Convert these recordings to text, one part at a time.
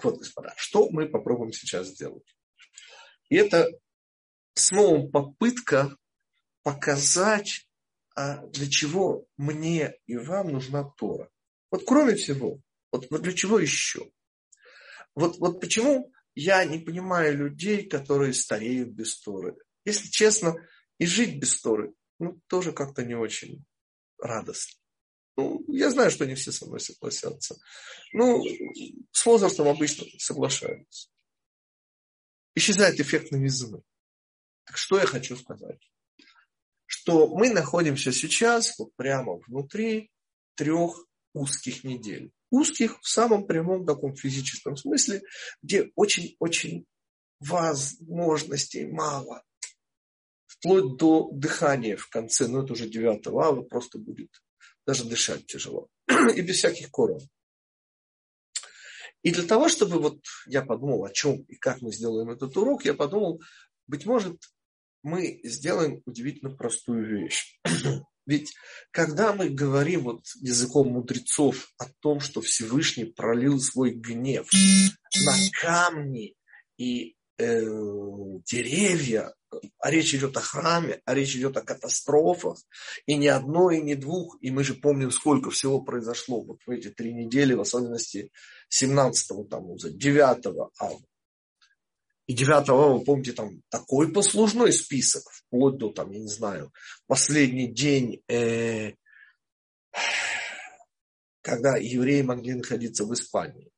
Так вот, господа, что мы попробуем сейчас сделать? И это снова попытка показать, а для чего мне и вам нужна Тора. Вот кроме всего, вот, вот для чего еще? Вот, вот почему я не понимаю людей, которые стареют без Торы. Если честно, и жить без Торы, ну, тоже как-то не очень радостно. Ну, я знаю, что не все со мной согласятся. Ну, с возрастом обычно соглашаются. Исчезает эффект новизны. Так что я хочу сказать? Что мы находимся сейчас вот прямо внутри трех узких недель. Узких в самом прямом таком физическом смысле, где очень-очень возможностей мало. Вплоть до дыхания в конце, ну это уже 9 ава, просто будет даже дышать тяжело. И без всяких коров. И для того, чтобы вот я подумал, о чем и как мы сделаем этот урок, я подумал, быть может, мы сделаем удивительно простую вещь. Ведь когда мы говорим вот языком мудрецов о том, что Всевышний пролил свой гнев на камни и э, деревья, а речь идет о храме, а речь идет о катастрофах, и не одной, и не двух, и мы же помним, сколько всего произошло вот в эти три недели, в особенности 17-го Тамуза, 9-го ава. И 9 вы помните, там такой послужной список, вплоть до, там, я не знаю, последний день, э, когда евреи могли находиться в Испании.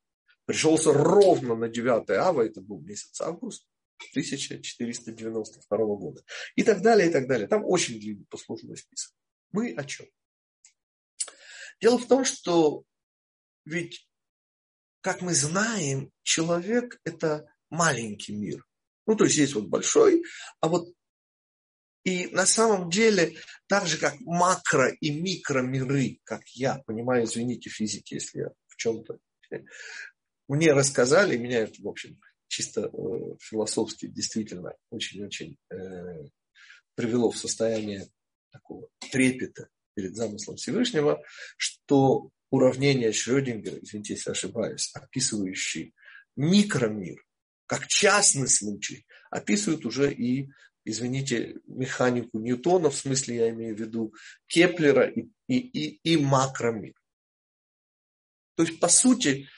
Пришелся ровно на 9 ава, это был месяц август 1492 года. И так далее, и так далее. Там очень длинный послужной список. Мы о чем? Дело в том, что ведь, как мы знаем, человек – это маленький мир. Ну, то есть есть вот большой, а вот и на самом деле, так же как макро и микро миры, как я понимаю, извините, физики, если я в чем-то мне рассказали, меня это, в общем, чисто э, философски действительно очень-очень э, привело в состояние такого трепета перед замыслом Всевышнего, что уравнение Шрёдингера, извините, если ошибаюсь, описывающий микромир, как частный случай, описывают уже и, извините, механику Ньютона, в смысле я имею в виду Кеплера и, и, и, и макромир. То есть, по сути,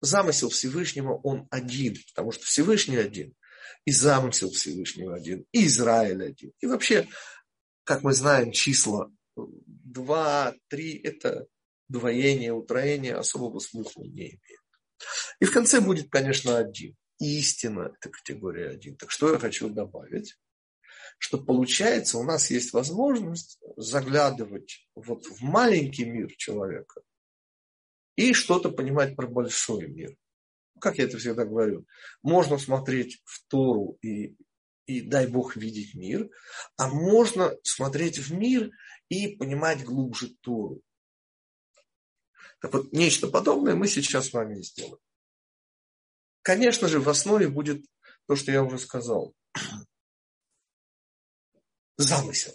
замысел Всевышнего, он один, потому что Всевышний один, и замысел Всевышнего один, и Израиль один. И вообще, как мы знаем, числа 2, 3 – это двоение, утроение, особого смысла не имеет. И в конце будет, конечно, один истина – это категория 1. Так что я хочу добавить? Что получается, у нас есть возможность заглядывать вот в маленький мир человека и что-то понимать про большой мир. Как я это всегда говорю, можно смотреть в Тору и, и дай Бог видеть мир, а можно смотреть в мир и понимать глубже Тору. Так вот, нечто подобное мы сейчас с вами сделаем. Конечно же, в основе будет то, что я уже сказал. Замысел.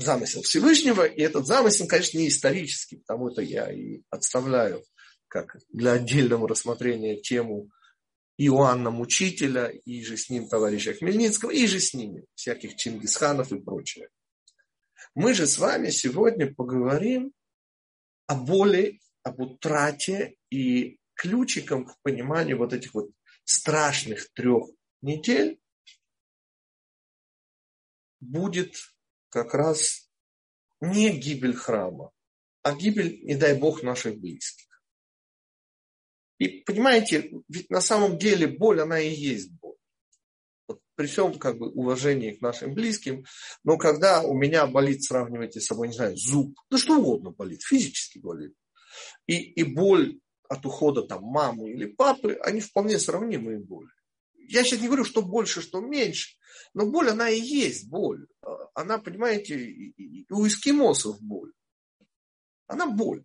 Замысел Всевышнего. И этот замысел, конечно, не исторический, потому что я и отставляю как для отдельного рассмотрения тему Иоанна Мучителя, и же с ним товарища Хмельницкого, и же с ними всяких Чингисханов и прочее. Мы же с вами сегодня поговорим о боли, об утрате и ключиком к пониманию вот этих вот страшных трех недель будет как раз не гибель храма, а гибель, не дай бог, наших близких. И понимаете, ведь на самом деле боль, она и есть боль. Вот при всем как бы уважении к нашим близким, но когда у меня болит, сравнивайте с собой, не знаю, зуб, да что угодно болит, физически болит, и, и боль от ухода там мамы или папы, они вполне сравнимые боли. Я сейчас не говорю, что больше, что меньше, но боль, она и есть боль. Она, понимаете, у эскимосов боль. Она боль.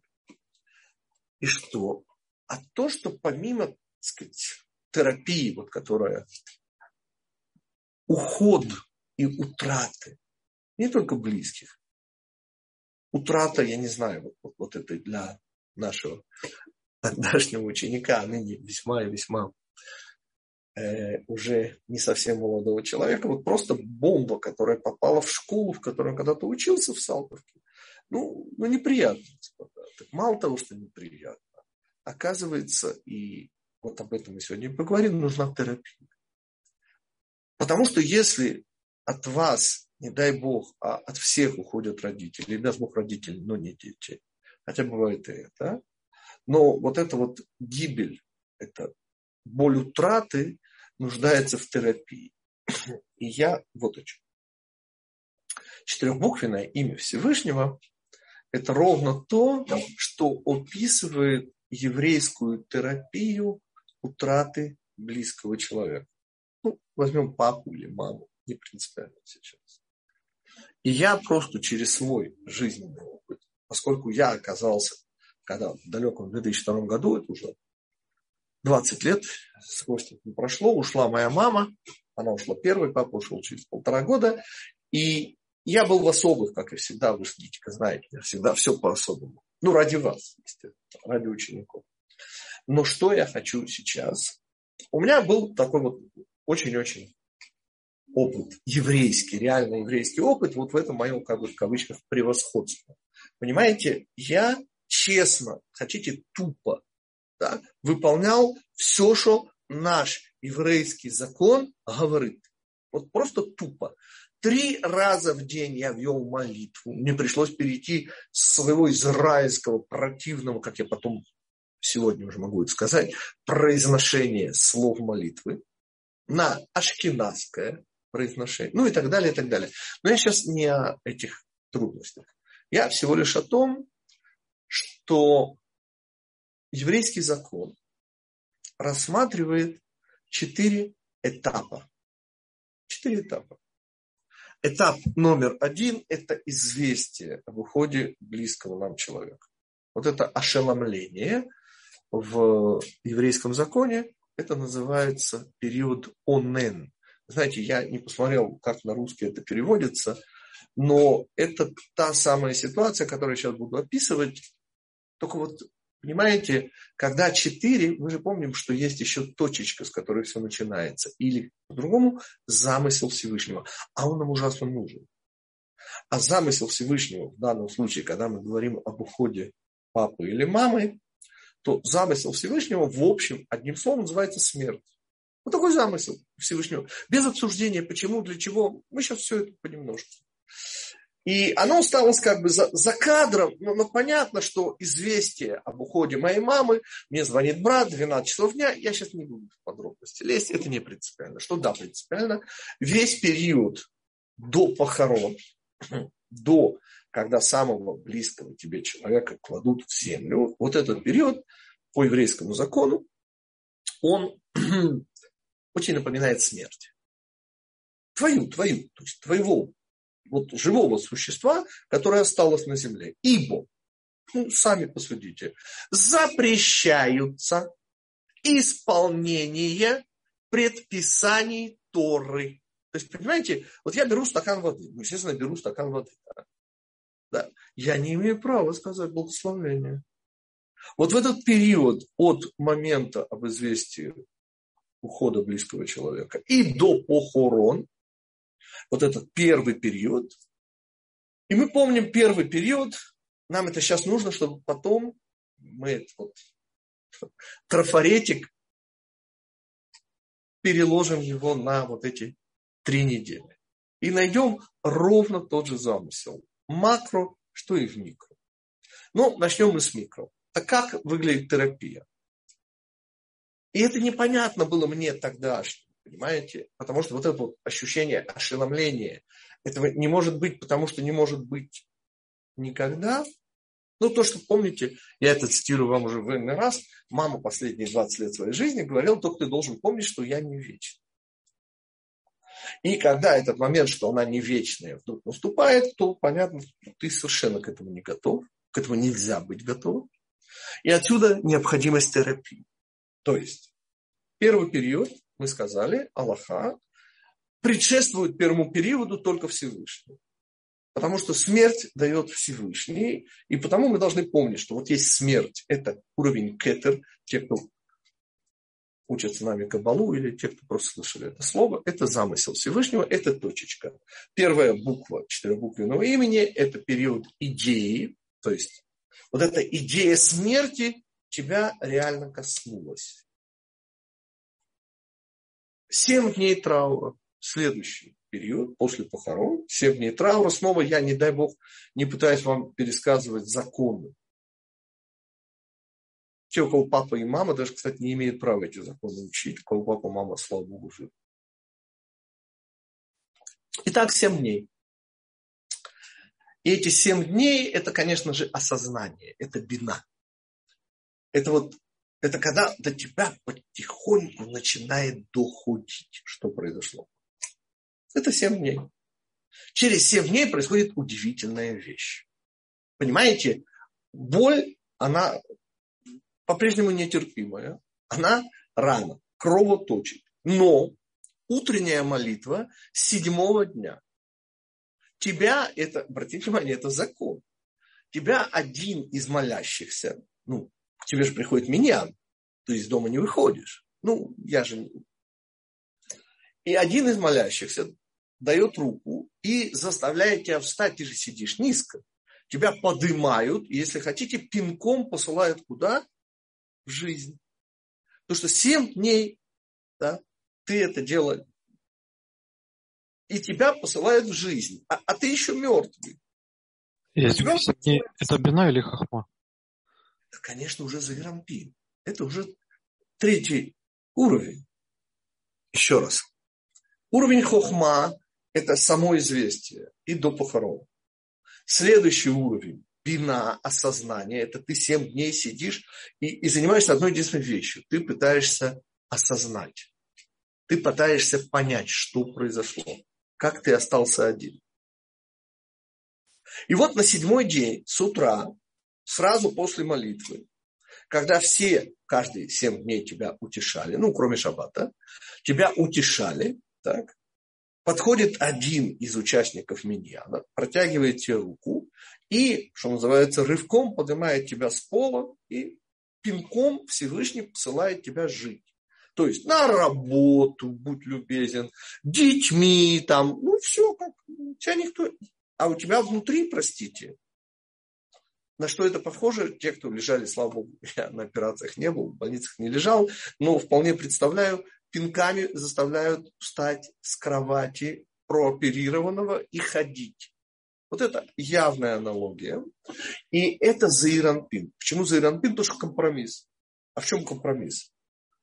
И что? А то, что помимо, так сказать, терапии, вот, которая уход и утраты, не только близких, утрата, я не знаю, вот, вот, вот это для нашего тогдашнего ученика, а ныне весьма и весьма э, уже не совсем молодого человека, вот просто бомба, которая попала в школу, в которой он когда-то учился в Салтовке. Ну, ну неприятно, господа. Так мало того, что неприятно, оказывается, и вот об этом мы сегодня поговорим, нужна терапия. Потому что если от вас, не дай бог, а от всех уходят родители, и даст бог родители, но не дети, хотя бывает и это, но вот эта вот гибель, это боль утраты нуждается в терапии. И я вот о чем. Четырехбуквенное имя Всевышнего – это ровно то, что описывает еврейскую терапию утраты близкого человека. Ну, возьмем папу или маму, не принципиально сейчас. И я просто через свой жизненный опыт, поскольку я оказался, когда в далеком 2002 году, это уже 20 лет с хвостиком прошло, ушла моя мама, она ушла первой, папа ушел через полтора года, и я был в особых, как и всегда, вы Гитика знаете, я всегда все по-особому. Ну, ради вас, естественно, ради учеников. Но что я хочу сейчас? У меня был такой вот очень-очень опыт еврейский, реально еврейский опыт, вот в этом моем, как бы в кавычках, превосходство. Понимаете, я честно, хотите тупо, да, выполнял все, что наш еврейский закон говорит. Вот просто тупо. Три раза в день я вел молитву. Мне пришлось перейти с своего израильского противного, как я потом сегодня уже могу это сказать, произношение слов молитвы на ашкенадское произношение, ну и так далее, и так далее. Но я сейчас не о этих трудностях. Я всего лишь о том, что еврейский закон рассматривает четыре этапа. Четыре этапа. Этап номер один – это известие об уходе близкого нам человека. Вот это ошеломление в еврейском законе, это называется период онен. Знаете, я не посмотрел, как на русский это переводится, но это та самая ситуация, которую я сейчас буду описывать. Только вот, понимаете, когда четыре, мы же помним, что есть еще точечка, с которой все начинается. Или, по-другому, замысел Всевышнего. А он нам ужасно нужен. А замысел Всевышнего в данном случае, когда мы говорим об уходе папы или мамы, то замысел Всевышнего, в общем, одним словом, называется смерть. Вот такой замысел Всевышнего. Без обсуждения, почему, для чего. Мы сейчас все это понемножку. И оно осталось как бы за, за кадром, но, но понятно, что известие об уходе моей мамы, мне звонит брат, 12 часов дня, я сейчас не буду в подробности лезть, это не принципиально. Что да, принципиально, весь период до похорон, до когда самого близкого тебе человека кладут в землю, вот этот период по еврейскому закону, он очень напоминает смерть. Твою, твою, то есть твоего вот живого существа, которое осталось на земле. Ибо, ну, сами посудите, запрещаются исполнение предписаний Торы. То есть, понимаете, вот я беру стакан воды, ну, естественно, беру стакан воды. Да? Да. Я не имею права сказать благословение. Вот в этот период от момента об известии ухода близкого человека и до похорон, вот этот первый период, и мы помним первый период, нам это сейчас нужно, чтобы потом мы вот трафаретик переложим его на вот эти три недели. И найдем ровно тот же замысел макро, что и в микро. Ну, начнем мы с микро. А как выглядит терапия? И это непонятно было мне тогда, понимаете? Потому что вот это вот ощущение ошеломления, этого не может быть, потому что не может быть никогда. Ну, то, что помните, я это цитирую вам уже в иной раз, мама последние 20 лет своей жизни говорила, только ты должен помнить, что я не вечный. И когда этот момент, что она не вечная, вдруг наступает, то понятно, ты совершенно к этому не готов, к этому нельзя быть готовым. И отсюда необходимость терапии. То есть, первый период, мы сказали, Аллаха, предшествует первому периоду только Всевышний. Потому что смерть дает Всевышний, и потому мы должны помнить, что вот есть смерть, это уровень кетер, те, кто учат с нами Кабалу, или те, кто просто слышали это слово, это замысел Всевышнего, это точечка. Первая буква четырехбуквенного имени – это период идеи, то есть вот эта идея смерти тебя реально коснулась. Семь дней траура, следующий период, после похорон, семь дней траура. Снова я, не дай бог, не пытаюсь вам пересказывать законы те, у кого папа и мама, даже, кстати, не имеют права эти законы учить. У кого папа и мама, слава Богу, жив. Итак, семь дней. И эти семь дней, это, конечно же, осознание, это бина. Это вот, это когда до тебя потихоньку начинает доходить, что произошло. Это семь дней. Через семь дней происходит удивительная вещь. Понимаете, боль, она по-прежнему нетерпимая, она рано, кровоточит. Но утренняя молитва седьмого дня. Тебя это, обратите внимание, это закон. Тебя один из молящихся, ну, к тебе же приходит меня, ты из дома не выходишь. Ну, я же... И один из молящихся дает руку и заставляет тебя встать, ты же сидишь низко. Тебя подымают, и, если хотите, пинком посылают куда? в жизнь. Потому что семь дней да, ты это делаешь, и тебя посылают в жизнь, а, а ты еще мертвый. Есть тебя... это бина или хахма? Конечно, уже заверампин. Это уже третий уровень. Еще раз. Уровень хохма – это само известие и до похорон. Следующий уровень бина, осознание, это ты семь дней сидишь и, и занимаешься одной единственной вещью. Ты пытаешься осознать. Ты пытаешься понять, что произошло. Как ты остался один. И вот на седьмой день с утра, сразу после молитвы, когда все, каждые семь дней тебя утешали, ну, кроме шаббата, тебя утешали, так, подходит один из участников миньяна, протягивает тебе руку и, что называется, рывком поднимает тебя с пола и пинком Всевышний посылает тебя жить. То есть на работу, будь любезен, детьми там, ну все, как, тебя никто... А у тебя внутри, простите, на что это похоже? Те, кто лежали, слава богу, я на операциях не был, в больницах не лежал, но вполне представляю, пинками заставляют встать с кровати прооперированного и ходить. Вот это явная аналогия. И это заиранпин. Почему заиранпин? Потому что компромисс. А в чем компромисс?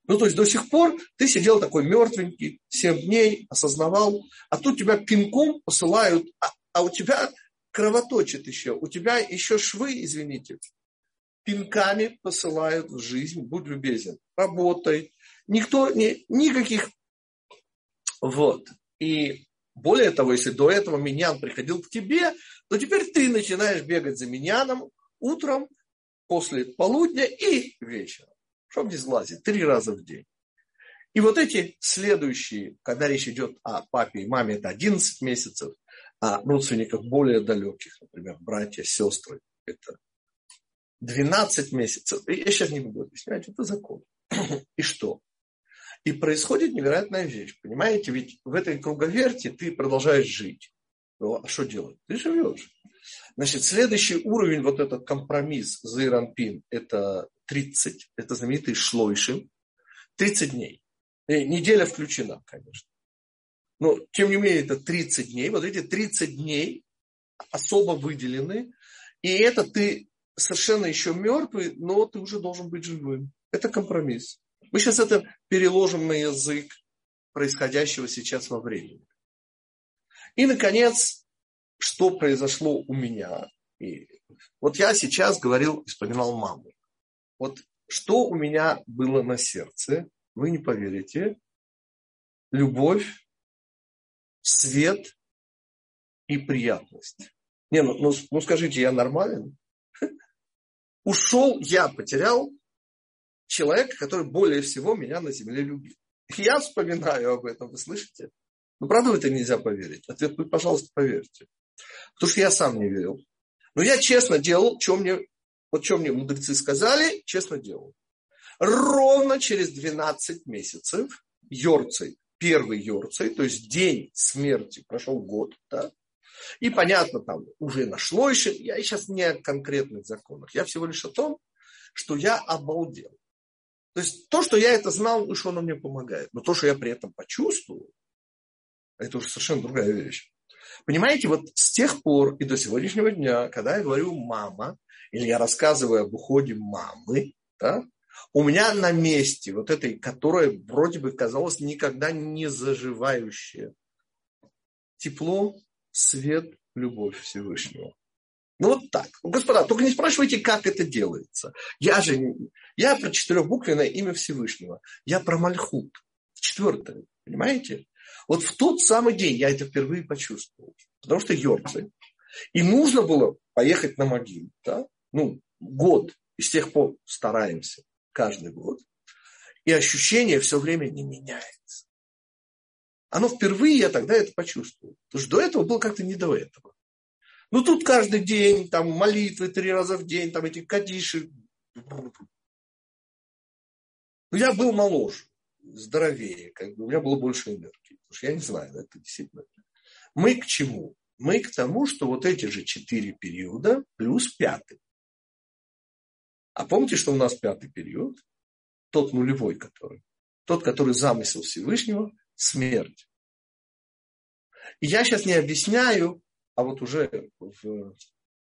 Ну, то есть до сих пор ты сидел такой мертвенький, 7 дней, осознавал, а тут тебя пинком посылают, а, а у тебя кровоточит еще, у тебя еще швы, извините, пинками посылают в жизнь, будь любезен, работай. Никто, не, никаких... Вот. И более того, если до этого миньян приходил к тебе, то теперь ты начинаешь бегать за миньяном утром, после полудня и вечером, чтобы не сглазить, три раза в день. И вот эти следующие, когда речь идет о папе и маме, это 11 месяцев, а родственниках более далеких, например, братья, сестры, это 12 месяцев. Я сейчас не буду объяснять, это закон. И что? И происходит невероятная вещь. Понимаете, ведь в этой круговерти ты продолжаешь жить. Ну, а что делать? Ты живешь. Значит, следующий уровень, вот этот компромисс Зайранпин, это 30, это знаменитый шлойшин, 30 дней. И неделя включена, конечно. Но, тем не менее, это 30 дней. Вот эти 30 дней особо выделены. И это ты совершенно еще мертвый, но ты уже должен быть живым. Это компромисс. Мы сейчас это переложим на язык происходящего сейчас во времени. И, наконец, что произошло у меня. И вот я сейчас говорил, вспоминал маму. Вот что у меня было на сердце, вы не поверите. Любовь, свет и приятность. Не, ну, ну, ну скажите, я нормален? Ушел, я потерял человека, который более всего меня на земле любит. Я вспоминаю об этом, вы слышите? Ну, правда в это нельзя поверить? Вы, пожалуйста, поверьте. Потому что я сам не верил. Но я честно делал, что мне, вот что мне мудрецы сказали, честно делал. Ровно через 12 месяцев Йорцей, первый Йорцей, то есть день смерти, прошел год, да, и понятно, там уже нашло еще, я сейчас не о конкретных законах, я всего лишь о том, что я обалдел. То есть то, что я это знал, что оно мне помогает. Но то, что я при этом почувствовал, это уже совершенно другая вещь. Понимаете, вот с тех пор и до сегодняшнего дня, когда я говорю «мама», или я рассказываю об уходе мамы, да, у меня на месте вот этой, которая вроде бы казалась никогда не заживающая, тепло, свет, любовь Всевышнего. Ну вот так. Господа, только не спрашивайте, как это делается. Я же, я про четырехбуквенное имя Всевышнего. Я про Мальхут. Четвертое. Понимаете? Вот в тот самый день я это впервые почувствовал. Потому что Йорцель. И нужно было поехать на могилу. Да? Ну, год. И с тех пор стараемся. Каждый год. И ощущение все время не меняется. Оно впервые я тогда это почувствовал. Потому что до этого было как-то не до этого. Ну, тут каждый день, там, молитвы три раза в день, там, эти кадиши. Ну, я был моложе, здоровее, как бы, у меня было больше энергии. Потому что я не знаю, это действительно. Мы к чему? Мы к тому, что вот эти же четыре периода плюс пятый. А помните, что у нас пятый период? Тот нулевой, который. Тот, который замысел Всевышнего, смерть. И я сейчас не объясняю, а вот уже в,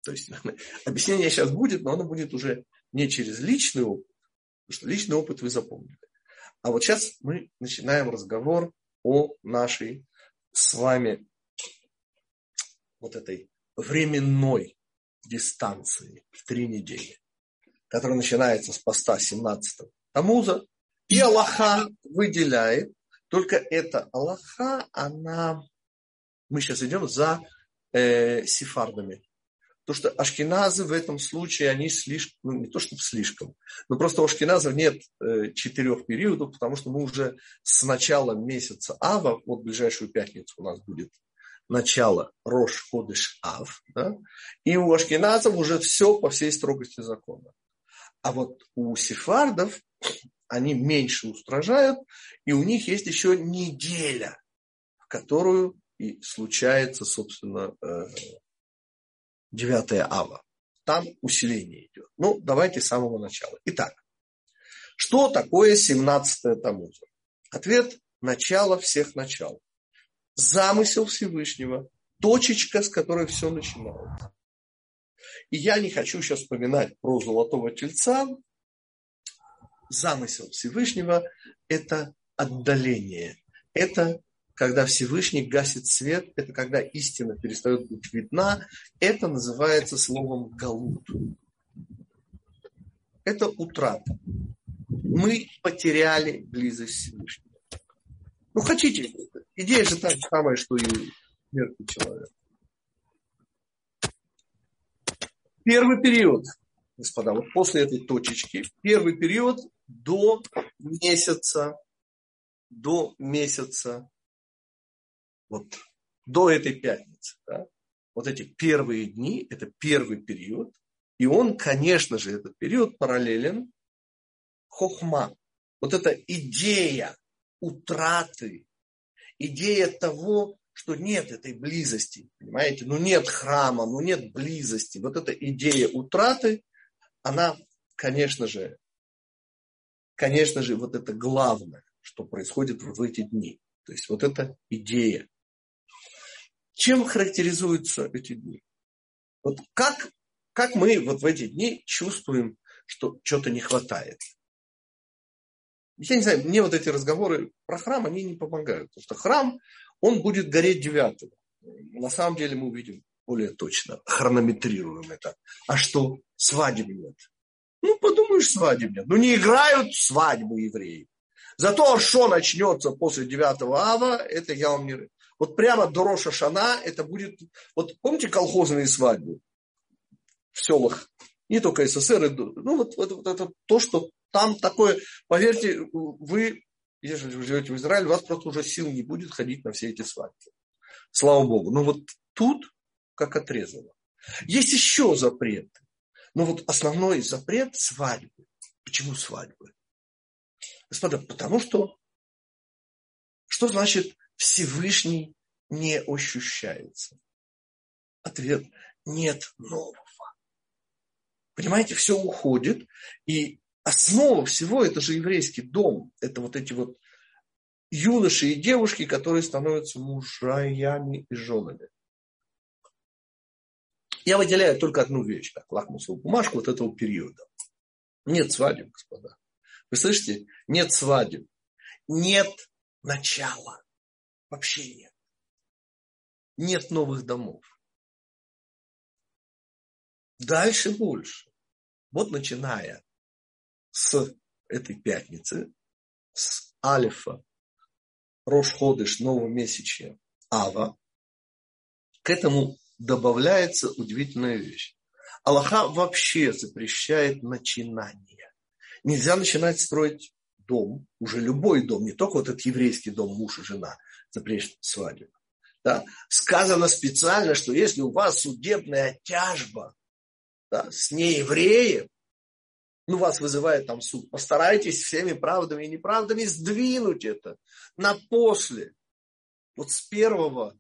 то есть объяснение сейчас будет, но оно будет уже не через личный опыт, потому что личный опыт вы запомнили. А вот сейчас мы начинаем разговор о нашей с вами вот этой временной дистанции в три недели, которая начинается с поста 17 Тамуза, и Аллаха выделяет, только эта Аллаха, она, мы сейчас идем за э, сефардами. То, что ашкеназы в этом случае, они слишком, ну не то чтобы слишком, но просто у ашкеназов нет э, четырех периодов, потому что мы уже с начала месяца Ава, вот ближайшую пятницу у нас будет начало Рош Ходыш Ав, да? и у ашкеназов уже все по всей строгости закона. А вот у сефардов они меньше устражают, и у них есть еще неделя, в которую и случается, собственно, 9 э, ава. Там усиление идет. Ну, давайте с самого начала. Итак, что такое 17 Тамуза? Ответ – начало всех начал. Замысел Всевышнего, точечка, с которой все начиналось. И я не хочу сейчас вспоминать про золотого тельца. Замысел Всевышнего – это отдаление, это когда Всевышний гасит свет, это когда истина перестает быть видна, это называется словом галут. Это утрата. Мы потеряли близость Всевышнего. Ну, хотите, идея же та же самая, что и мертвый человек. Первый период, господа, вот после этой точечки, первый период до месяца, до месяца вот до этой пятницы, да, вот эти первые дни, это первый период, и он, конечно же, этот период параллелен хохма. Вот эта идея утраты, идея того, что нет этой близости, понимаете, ну нет храма, ну нет близости. Вот эта идея утраты, она, конечно же, конечно же, вот это главное, что происходит в эти дни. То есть вот эта идея чем характеризуются эти дни? Вот как, как мы вот в эти дни чувствуем, что что-то не хватает? Я не знаю, мне вот эти разговоры про храм, они не помогают. Потому что храм, он будет гореть девятого. На самом деле мы увидим более точно, хронометрируем это. А что, свадеб нет? Ну, подумаешь, свадеб нет. Ну, не играют свадьбы евреи. Зато что начнется после 9 ава, это я вам не, вот прямо до Роша Шана это будет... Вот помните колхозные свадьбы в селах? Не только СССР. Ну, вот, вот, вот это то, что там такое... Поверьте, вы, если вы живете в Израиле, у вас просто уже сил не будет ходить на все эти свадьбы. Слава Богу. Но вот тут как отрезало. Есть еще запреты. Но вот основной запрет – свадьбы. Почему свадьбы? Господа, потому что что значит Всевышний не ощущается? Ответ – нет нового. Понимаете, все уходит, и основа всего – это же еврейский дом. Это вот эти вот юноши и девушки, которые становятся мужаями и женами. Я выделяю только одну вещь, как лакмусовую бумажку вот этого периода. Нет свадеб, господа. Вы слышите? Нет свадеб. Нет начала. Вообще нет. Нет новых домов. Дальше больше. Вот начиная с этой пятницы, с Алифа, Рошходыш, новомесячья, Ава, к этому добавляется удивительная вещь. Аллаха вообще запрещает начинание. Нельзя начинать строить дом, уже любой дом, не только вот этот еврейский дом, муж и жена, запрещен свадьбу. Да? Сказано специально, что если у вас судебная тяжба да, с неевреем, ну, вас вызывает там суд, постарайтесь всеми правдами и неправдами сдвинуть это на после. Вот с первого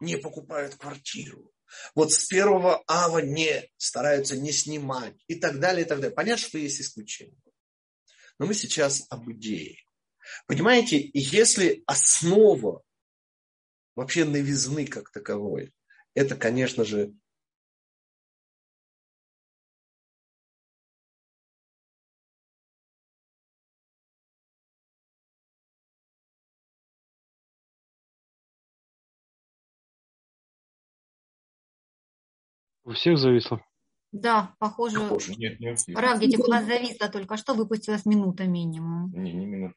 не покупают квартиру. Вот с первого ава не стараются не снимать и так далее, и так далее. Понятно, что есть исключения. Но мы сейчас об идее. Понимаете, если основа вообще новизны как таковой, это, конечно же, У всех зависло? Да, похоже. похоже. Нет, не у всех. Равгите, у вас зависло только что, выпустилась минута минимум. Не, не минута.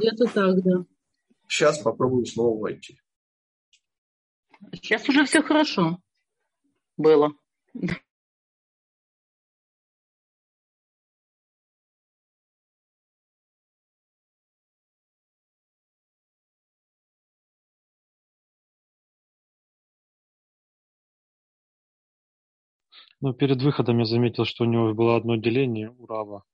Это так, да. Сейчас попробую снова войти. Сейчас уже все хорошо было. Ну, перед выходом я заметил, что у него было одно деление у Рава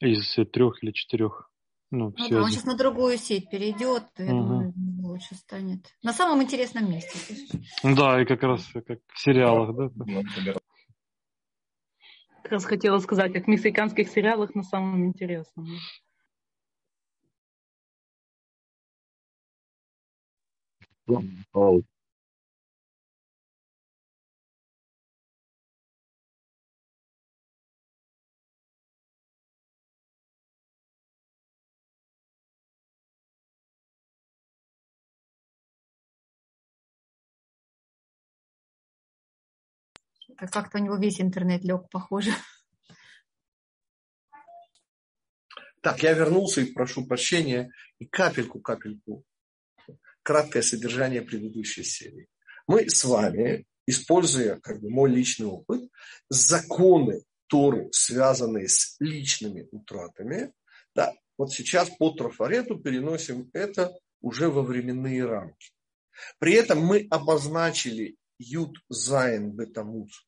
из трех или четырех. Ну, ну да, он сейчас на другую сеть перейдет, я угу. думаю, лучше станет. На самом интересном месте. Да, и как раз как в сериалах, да? Как раз хотела сказать, как в мексиканских сериалах на самом интересном. Oh, Как-то у него весь интернет лег, похоже. Так, я вернулся и прошу прощения. И капельку-капельку. Краткое содержание предыдущей серии. Мы с вами, используя как бы, мой личный опыт, законы Торы, связанные с личными утратами, да, вот сейчас по трафарету переносим это уже во временные рамки. При этом мы обозначили Ют Зайн Бетамус,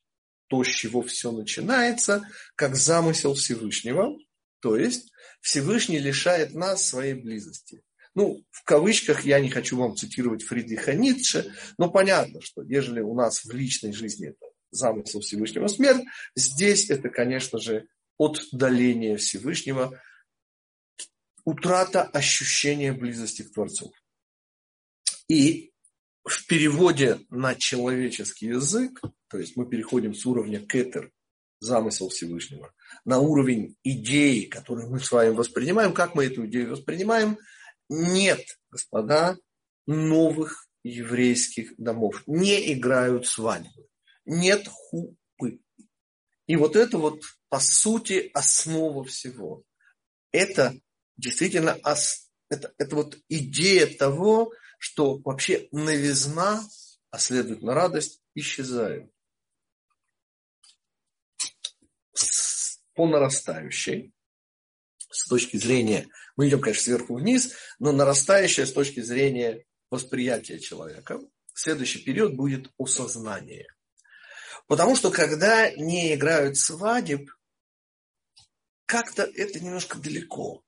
то, с чего все начинается, как замысел Всевышнего, то есть Всевышний лишает нас своей близости. Ну, в кавычках я не хочу вам цитировать Фридриха Ницше, но понятно, что ежели у нас в личной жизни это замысел Всевышнего смерть, здесь это, конечно же, отдаление Всевышнего, утрата ощущения близости к Творцу. И в переводе на человеческий язык, то есть мы переходим с уровня кетер, замысел Всевышнего, на уровень идеи, которую мы с вами воспринимаем, как мы эту идею воспринимаем, нет, господа, новых еврейских домов. Не играют свадьбы. Нет хупы. И вот это вот, по сути, основа всего. Это действительно это, это вот идея того, что вообще новизна, а следует на радость, исчезает. По нарастающей, с точки зрения, мы идем, конечно, сверху вниз, но нарастающая с точки зрения восприятия человека. следующий период будет осознание. Потому что когда не играют свадеб, как-то это немножко далеко,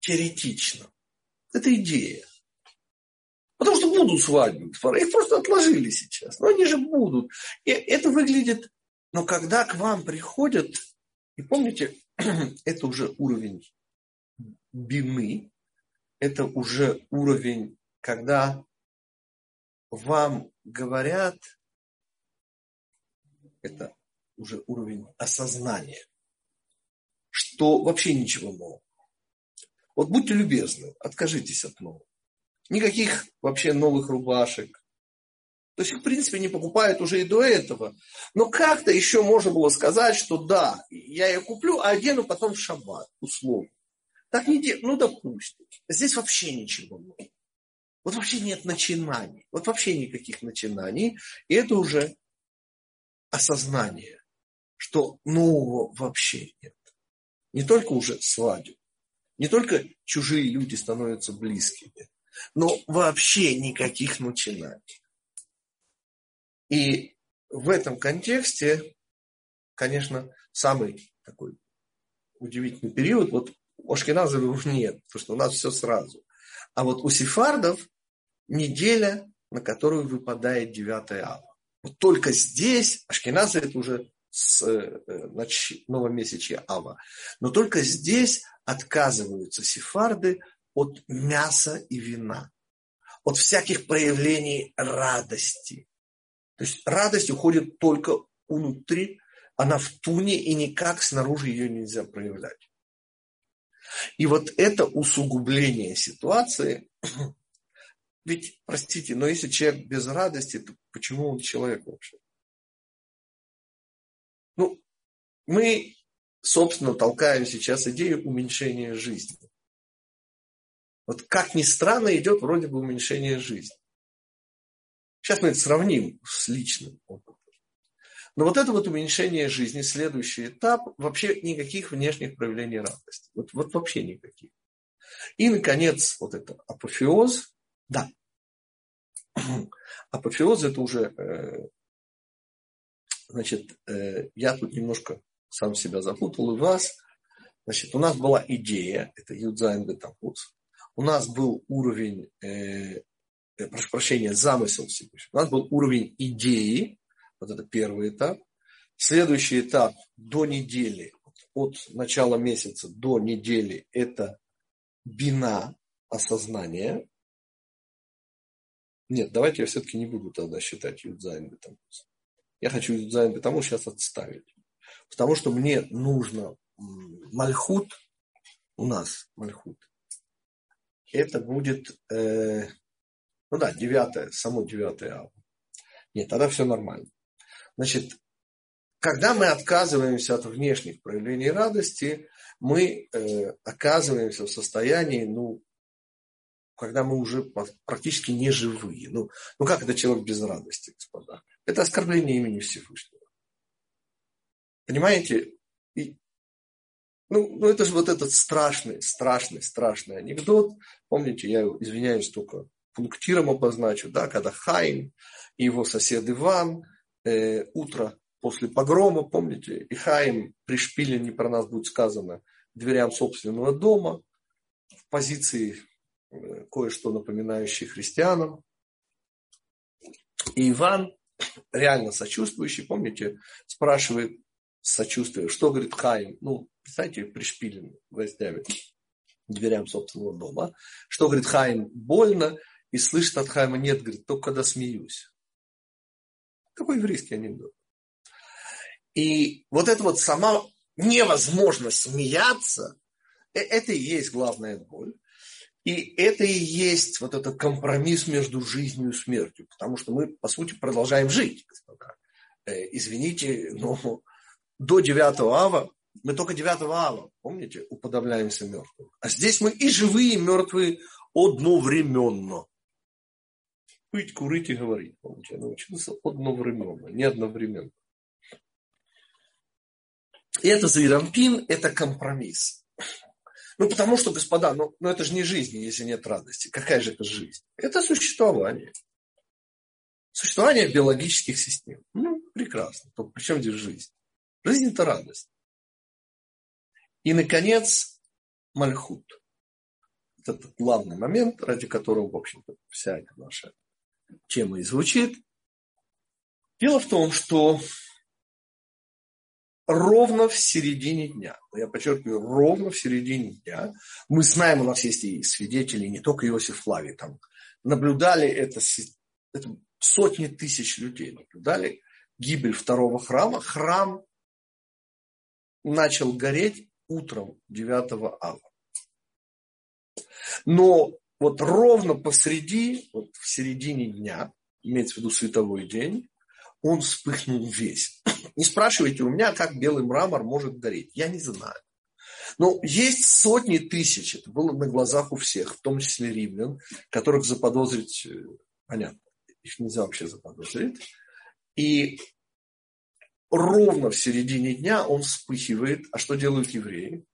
теоретично. Это идея. Потому что будут свадьбы. Их просто отложили сейчас. Но они же будут. И это выглядит... Но когда к вам приходят... И помните, это уже уровень бины. Это уже уровень, когда вам говорят, это уже уровень осознания, что вообще ничего нового. Вот будьте любезны, откажитесь от нового. Никаких вообще новых рубашек. То есть их, в принципе, не покупают уже и до этого. Но как-то еще можно было сказать, что да, я ее куплю, а одену потом в шаббат, условно. Так не делают. Ну, допустим. Здесь вообще ничего нет. Вот вообще нет начинаний. Вот вообще никаких начинаний. И это уже осознание, что нового вообще нет. Не только уже свадьбу, не только чужие люди становятся близкими, но вообще никаких начинаний. И в этом контексте, конечно, самый такой удивительный период, вот у Ашкеназов нет, потому что у нас все сразу. А вот у сефардов неделя, на которую выпадает 9 ава. Вот только здесь, Ашкеназы это уже с э, новомесячья ава, но только здесь отказываются сефарды от мяса и вина, от всяких проявлений радости. То есть радость уходит только внутри, она в туне, и никак снаружи ее нельзя проявлять. И вот это усугубление ситуации, ведь, простите, но если человек без радости, то почему он человек вообще? Ну, мы, собственно, толкаем сейчас идею уменьшения жизни. Вот как ни странно, идет вроде бы уменьшение жизни. Сейчас мы это сравним с личным опытом. Но вот это вот уменьшение жизни, следующий этап, вообще никаких внешних проявлений радости. Вот, вот вообще никаких. И, наконец, вот это апофеоз. Да. Апофеоз это уже, э, значит, э, я тут немножко сам себя запутал и вас. Значит, у нас была идея, это Юдзайн Бетапуц, у нас был уровень, э, прошу прощения, замысел Всевышнего. У нас был уровень идеи, вот это первый этап. Следующий этап до недели, от начала месяца до недели, это бина, осознание. Нет, давайте я все-таки не буду тогда считать יוד זין בתמוז. Я хочу יוד זין בתמוז сейчас отставить. Потому что мне нужно Мальхут, у нас Мальхут, это будет, э, ну да, девятое, само девятое ава. Нет, тогда все нормально. Значит, когда мы отказываемся от внешних проявлений радости, мы э, оказываемся в состоянии, ну, когда мы уже практически не живые. Ну, ну как это человек без радости, господа? Это оскорбление имени Всевышнего. Понимаете? И ну, ну это же вот этот страшный, страшный, страшный анекдот. Помните, я извиняюсь только пунктиром обозначу, да, когда Хайм и его сосед Иван э, утро после погрома, помните, и Хайм пришпилен, не про нас будет сказано, дверям собственного дома в позиции э, кое-что напоминающей христианам. И Иван, реально сочувствующий, помните, спрашивает сочувствие, что говорит Хайм, ну, представьте, пришпилен гвоздями дверям собственного дома. Что, говорит, Хайм, больно, и слышит от Хайма, нет, говорит, только когда смеюсь. Какой еврейский анекдот. И вот это вот сама невозможность смеяться, э, это и есть главная боль. И это и есть вот этот компромисс между жизнью и смертью. Потому что мы, по сути, продолжаем жить, господа. Э, извините, но до 9 ава мы только 9 ава, помните, уподобляемся мертвым. А здесь мы и живые, и мертвые одновременно. Пыть, курить и говорить. Помните, я научился одновременно, не одновременно. И это Заирампин, это компромисс. Ну, потому что, господа, ну, ну это же не жизнь, если нет радости. Какая же это жизнь? Это существование. Существование биологических систем. Ну, прекрасно. То при чем здесь жизнь? Жизнь – это радость. И, наконец, Мальхут. Это главный момент, ради которого, в общем-то, вся эта наша тема и звучит. Дело в том, что ровно в середине дня, я подчеркиваю, ровно в середине дня, мы знаем, у нас есть и свидетели, не только Иосиф Флавий, там, наблюдали это, это сотни тысяч людей, наблюдали гибель второго храма. Храм начал гореть утром 9 ава. Но вот ровно посреди, вот в середине дня, имеется в виду световой день, он вспыхнул весь. Не спрашивайте у меня, как белый мрамор может гореть. Я не знаю. Но есть сотни тысяч, это было на глазах у всех, в том числе римлян, которых заподозрить, э, понятно, их нельзя вообще заподозрить. И ровно в середине дня он вспыхивает. А что делают евреи?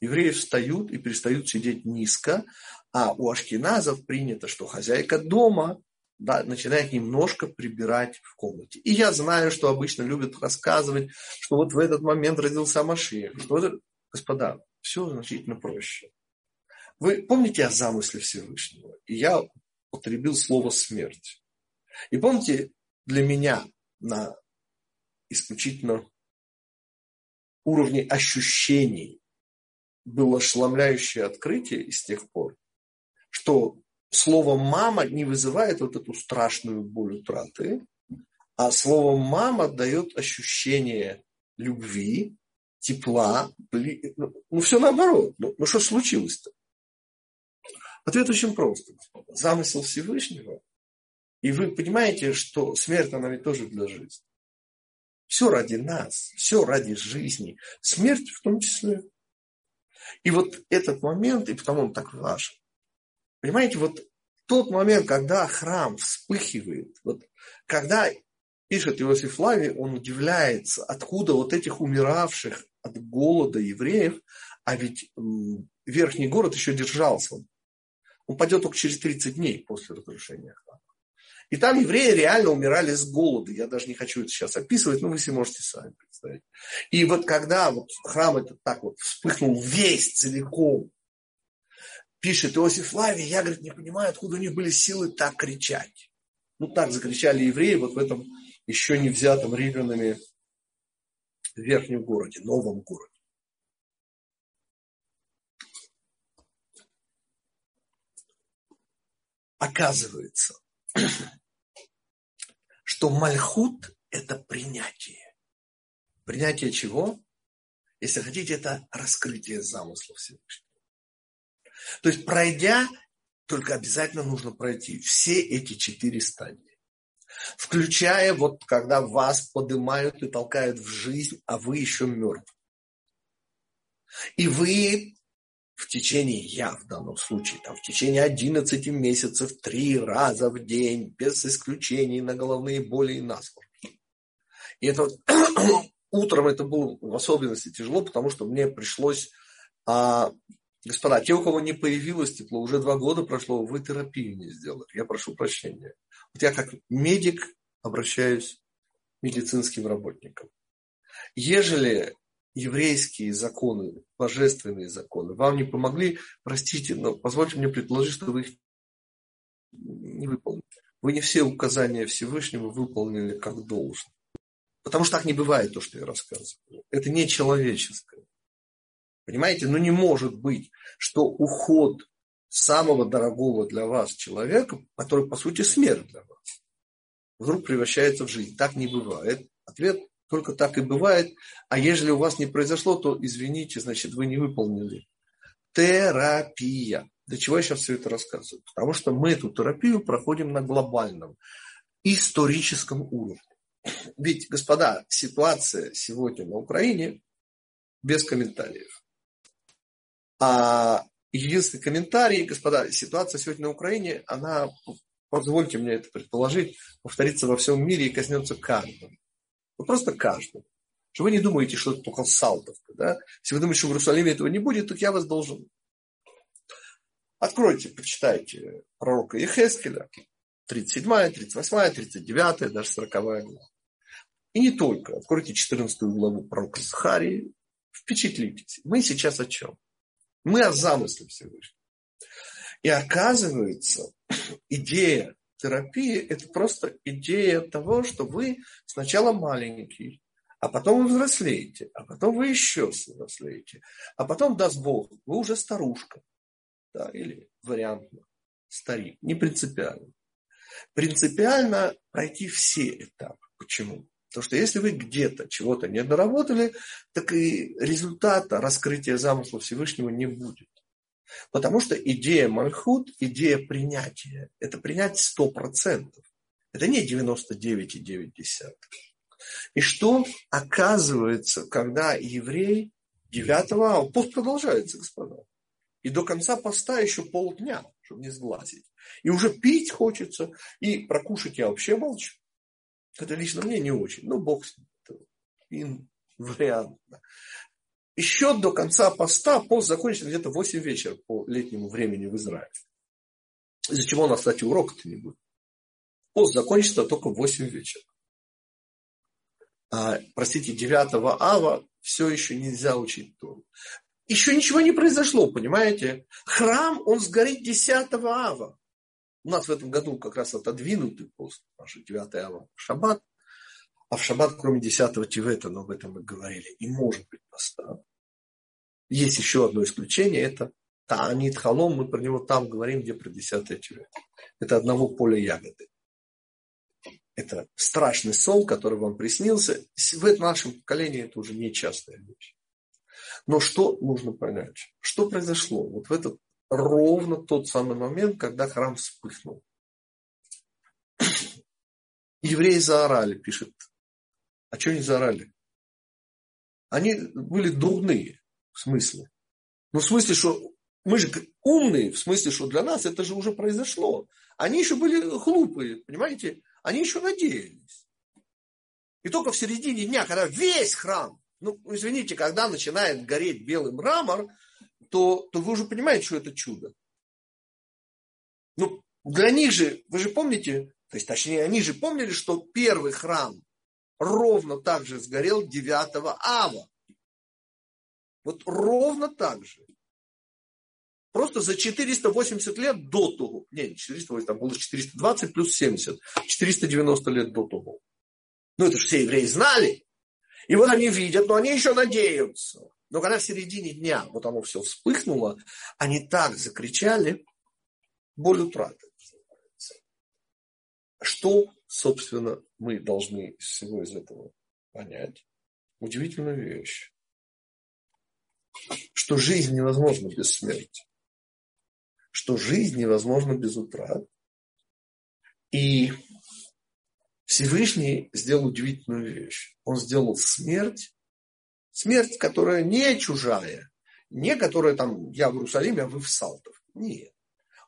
Евреи встают и перестают сидеть низко, а у ашкеназов принято, что хозяйка дома да, начинает немножко прибирать в комнате. И я знаю, что обычно любят рассказывать, что вот в этот момент родился Машиях. Что это... Господа, все значительно проще. Вы помните о замысле Всевышнего? И я употребил слово смерть. И помните, для меня на исключительно уровне ощущений было ошеломляющее открытие и с тех пор, что слово «мама» не вызывает вот эту страшную боль утраты, а слово «мама» дает ощущение любви, тепла. Ну, ну все наоборот. Ну, ну что случилось-то? Ответ очень прост. Замысел Всевышнего. И вы понимаете, что смерть, она ведь тоже для жизни. Все ради нас, все ради жизни. Смерть в том числе. И вот этот момент, и потому он так важен. Понимаете, вот тот момент, когда храм вспыхивает, вот когда пишет Иосиф Лави, он удивляется, откуда вот этих умиравших от голода евреев, а ведь верхний город еще держался. Он падет только через 30 дней после разрушения храма. И там евреи реально умирали с голода. Я даже не хочу это сейчас описывать, но вы себе можете сами представить. И вот когда вот храм этот так вот вспыхнул весь целиком, пишет Иосиф Лавий, я, говорит, не понимаю, откуда у них были силы так кричать. Ну, так закричали евреи вот в этом еще не взятом римлянами верхнем городе, новом городе. Оказывается, что мальхут – это принятие. Принятие чего? Если хотите, это раскрытие замысла Всевышнего. То есть, пройдя, только обязательно нужно пройти все эти четыре стадии. Включая вот, когда вас поднимают и толкают в жизнь, а вы еще мертвы. И вы в течение, я в данном случае, там, в течение 11 месяцев, три раза в день, без исключений на головные боли и насморк. И это утром это было в особенности тяжело, потому что мне пришлось, а, господа, те, у кого не появилось тепло, уже два года прошло, вы терапию не сделали. Я прошу прощения. Вот я как медик обращаюсь к медицинским работникам. Ежели еврейские законы, божественные законы вам не помогли, простите, но позвольте мне предположить, что вы их не выполнили. Вы не все указания Всевышнего выполнили как должно. Потому что так не бывает то, что я рассказываю. Это не человеческое. Понимаете? Ну не может быть, что уход самого дорогого для вас человека, который по сути смерть для вас, вдруг превращается в жизнь. Так не бывает. Ответ только так и бывает. А если у вас не произошло, то извините, значит, вы не выполнили. Терапия. Для чего я сейчас все это рассказываю? Потому что мы эту терапию проходим на глобальном, историческом уровне. Ведь, господа, ситуация сегодня на Украине без комментариев. А единственный комментарий, господа, ситуация сегодня на Украине, она, позвольте мне это предположить, повторится во всем мире и коснется каждого. Вот просто каждый. Что вы не думаете, что это только Салтовка. Да? Если вы думаете, что в Иерусалиме этого не будет, то я вас должен. Откройте, почитайте пророка Ехескеля, 37, 38, 39, даже 40 глава. И не только. Откройте 14 главу пророка Захарии. Впечатлитесь. Мы сейчас о чем? Мы о замысле Всевышнего. И оказывается, идея терапии – это просто идея того, что вы сначала маленький, а потом вы взрослеете, а потом вы еще взрослеете, а потом, даст Бог, вы уже старушка, да, или вариантно старик, не принципиально. Принципиально пройти все этапы. Почему? Потому что если вы где-то чего-то не доработали, так и результата раскрытия замысла Всевышнего не будет. Потому что идея Мальхут, идея принятия, это принять сто процентов. Это не 99,9. И что оказывается, когда еврей 9 ава, пост продолжается, господа. И до конца поста еще полдня, чтобы не сглазить. И уже пить хочется, и прокушать я вообще молчу. Это лично мне не очень. Ну, бог с ним. вариант. Еще до конца поста пост закончится где-то в 8 вечера по летнему времени в Израиле. Из-за чего у нас, кстати, урока-то не будет. Пост закончится только в 8 вечера. А, простите, 9 ава все еще нельзя учить Тору. Еще ничего не произошло, понимаете? Храм, он сгорит 10 ава. У нас в этом году как раз отодвинутый пост, наш 9 ава, шаббат. А в шаббат, кроме 10 Тивета, но об этом мы говорили, и может быть поста. Есть еще одно исключение, это Таанит Халом, мы про него там говорим, где про 10 Тивет. Это одного поля ягоды. Это страшный сон, который вам приснился. В нашем поколении это уже не частая вещь. Но что нужно понять? Что произошло? Вот в этот ровно тот самый момент, когда храм вспыхнул. Евреи заорали, пишет. А что они заорали? Они были дурные, в смысле. Ну, в смысле, что мы же умные, в смысле, что для нас это же уже произошло. Они еще были глупые, понимаете? Они еще надеялись. И только в середине дня, когда весь храм, ну, извините, когда начинает гореть белый мрамор, то, то вы уже понимаете, что это чудо. Ну, для них же, вы же помните, то есть, точнее, они же помнили, что первый храм ровно так же сгорел 9 ава. Вот ровно так же. Просто за 480 лет до того. Не, 480, там было 420 плюс 70. 490 лет до того. Ну, это же все евреи знали. И вот они видят, но они еще надеются. Но когда в середине дня вот оно все вспыхнуло, они так закричали, боль утраты. Что, собственно, мы должны из всего из этого понять? Удивительную вещь. Что жизнь невозможна без смерти что жизнь невозможна без утрат. И Всевышний сделал удивительную вещь. Он сделал смерть, смерть, которая не чужая, не которая там я в Иерусалиме, а вы в Салтов. Нет.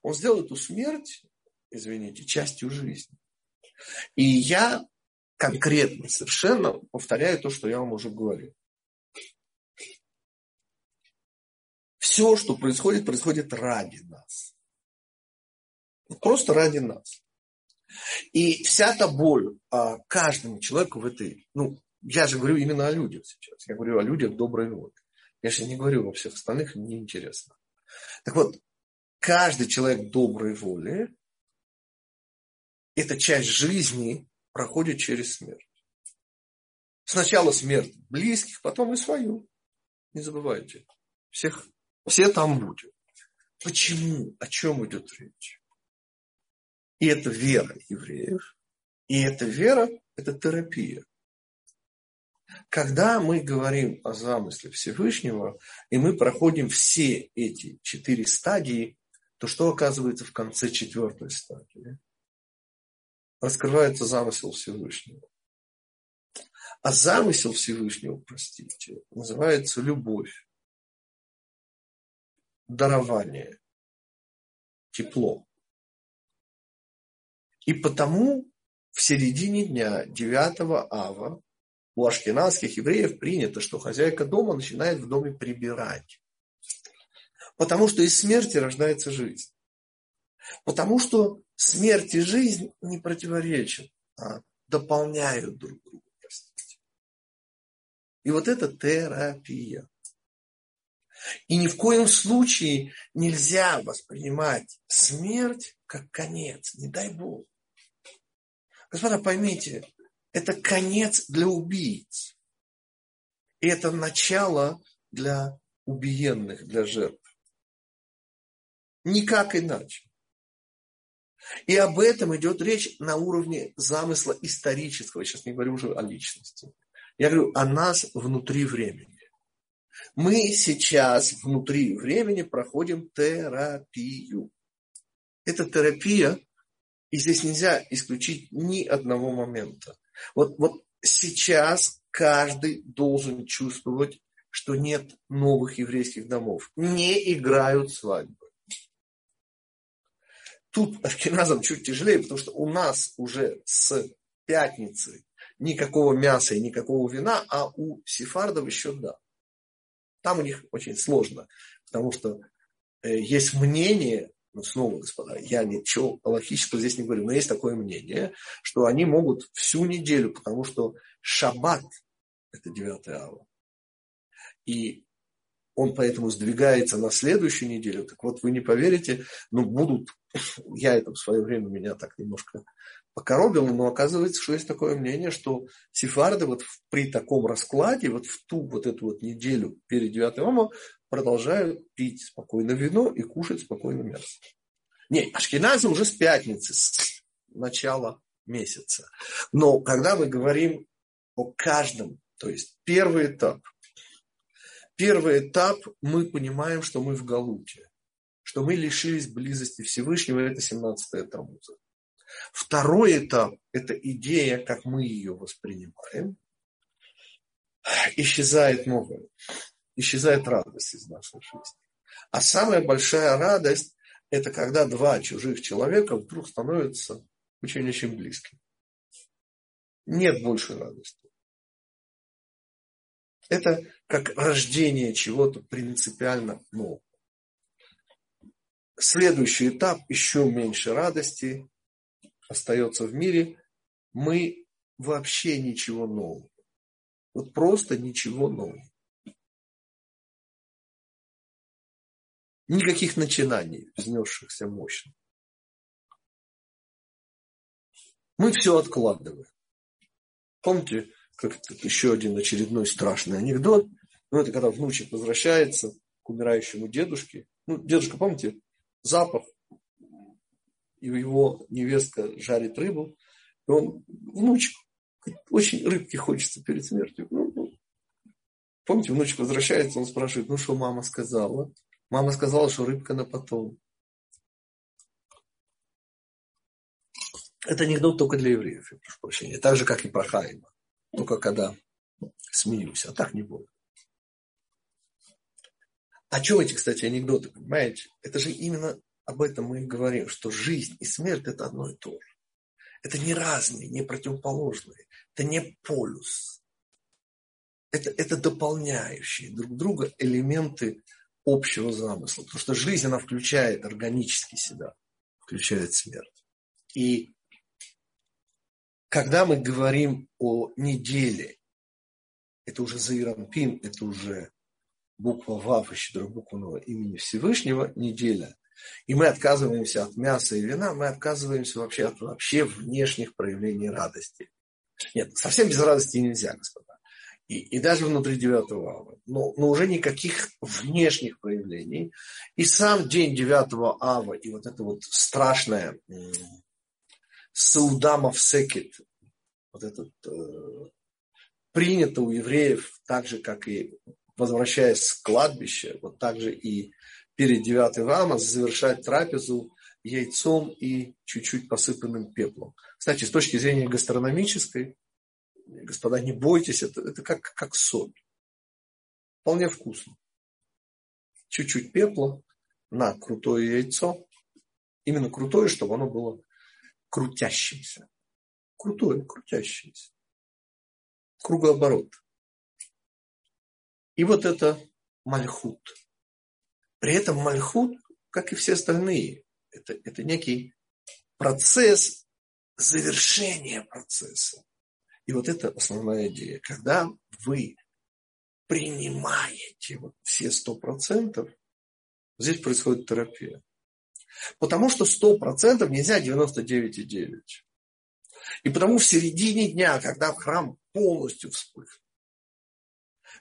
Он сделал эту смерть, извините, частью жизни. И я конкретно совершенно повторяю то, что я вам уже говорил. Все, что происходит, происходит ради нас. Просто ради нас. И вся та боль а, каждому человеку в этой, ну, я же говорю именно о людях сейчас. Я говорю о людях доброй воли. Я же не говорю во всех остальных, неинтересно. Так вот, каждый человек доброй воли, эта часть жизни проходит через смерть. Сначала смерть близких, потом и свою. Не забывайте. Всех все там будем. Почему? О чем идет речь? И это вера евреев. И эта вера – это терапия. Когда мы говорим о замысле Всевышнего, и мы проходим все эти четыре стадии, то что оказывается в конце четвертой стадии? Раскрывается замысел Всевышнего. А замысел Всевышнего, простите, называется любовь дарование, тепло. И потому в середине дня 9 ава у ашкенадских евреев принято, что хозяйка дома начинает в доме прибирать. Потому что из смерти рождается жизнь. Потому что смерть и жизнь не противоречат, а дополняют друг друга. Простите. И вот это терапия. И ни в коем случае нельзя воспринимать смерть как конец, не дай Бог. Господа, поймите, это конец для убийц. И это начало для убиенных, для жертв. Никак иначе. И об этом идет речь на уровне замысла исторического. Сейчас не говорю уже о личности. Я говорю о нас внутри времени. Мы сейчас внутри времени проходим терапию. Это терапия, и здесь нельзя исключить ни одного момента. Вот, вот сейчас каждый должен чувствовать, что нет новых еврейских домов. Не играют свадьбы. Тут ашкеназам чуть тяжелее, потому что у нас уже с пятницы никакого мяса и никакого вина, а у сефардов еще да. Там у них очень сложно, потому что э, есть мнение, ну снова, господа, я ничего логического здесь не говорю, но есть такое мнение, что они могут всю неделю, потому что шаббат – это 9 ава. И он поэтому сдвигается на следующую неделю. Так вот, вы не поверите, но будут, я это в свое время меня так немножко покоробило, но оказывается, что есть такое мнение, что сефарды вот при таком раскладе, вот в ту вот эту вот неделю перед 9 мама продолжают пить спокойно вино и кушать спокойно мясо. Не, ашкеназы уже с пятницы, с начала месяца. Но когда мы говорим о каждом, то есть первый этап, Первый этап мы понимаем, что мы в Галуте, что мы лишились близости Всевышнего, это 17 Тамуза. Второй этап – это идея, как мы ее воспринимаем. Исчезает новое, исчезает радость из нашей жизни. А самая большая радость – это когда два чужих человека вдруг становятся очень-очень близкими. Нет больше радости. Это как рождение чего-то принципиально нового. Следующий этап, еще меньше радости, остается в мире. Мы вообще ничего нового. Вот просто ничего нового. Никаких начинаний, взнесшихся мощно. Мы все откладываем. Помните, как еще один очередной страшный анекдот. Ну, это когда внучек возвращается к умирающему дедушке. Ну, дедушка, помните, запах, и его невестка жарит рыбу, и он, внучек, очень рыбки хочется перед смертью. Ну, ну. Помните, внучек возвращается, он спрашивает, ну, что мама сказала? Мама сказала, что рыбка на потом. Это анекдот только для евреев, я прошу прощения. Так же, как и про Хаима. Только когда смеюсь, а так не буду. А чем эти, кстати, анекдоты, понимаете? Это же именно об этом мы и говорим, что жизнь и смерть – это одно и то же. Это не разные, не противоположные. Это не полюс. Это, это дополняющие друг друга элементы общего замысла. Потому что жизнь, она включает органически себя, включает смерть. И когда мы говорим о неделе, это уже Заирампин, это уже буква Вав и щедробуквенного имени Всевышнего, неделя. И мы отказываемся от мяса и вина, мы отказываемся вообще от вообще внешних проявлений радости. Нет, совсем без радости нельзя, господа. И, и даже внутри девятого ава. Но, но уже никаких внешних проявлений. И сам день девятого ава, и вот это вот страшное Саудамов секет, вот этот, э, принято у евреев, так же, как и возвращаясь с кладбища, вот так же и перед девятым рама завершать трапезу яйцом и чуть-чуть посыпанным пеплом. Кстати, с точки зрения гастрономической, господа, не бойтесь, это, это как, как соль. Вполне вкусно. Чуть-чуть пепла на крутое яйцо. Именно крутое, чтобы оно было крутящимся. Крутое, крутящееся. Кругооборот. И вот это мальхут. При этом мальхут, как и все остальные Это, это некий процесс завершения процесса. И вот это основная идея. Когда вы принимаете вот все сто процентов, здесь происходит терапия. Потому что сто процентов нельзя 99,9. И потому в середине дня, когда храм полностью вспыхнет,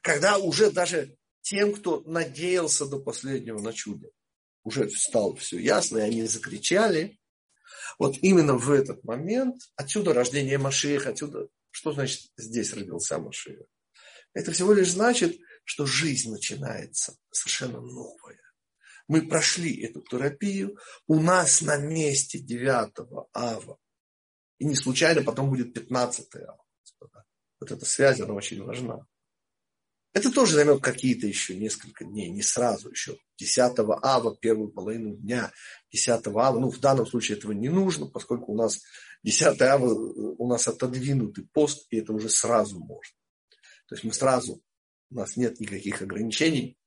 когда уже даже тем, кто надеялся до последнего на чудо, уже стало все ясно, и они закричали, вот именно в этот момент, отсюда рождение Машиих, отсюда, что значит здесь родился Машиих? Это всего лишь значит, что жизнь начинается совершенно новая. Мы прошли эту терапию, у нас на месте 9 ава, и не случайно потом будет 15 ава. Вот эта связь, она очень важна. Это тоже займет какие-то еще несколько дней, не сразу еще. 10 ава, первую половину дня, 10 ава. Ну, в данном случае этого не нужно, поскольку у нас 10 ава, у нас отодвинутый пост, и это уже сразу можно. То есть мы сразу, у нас нет никаких ограничений,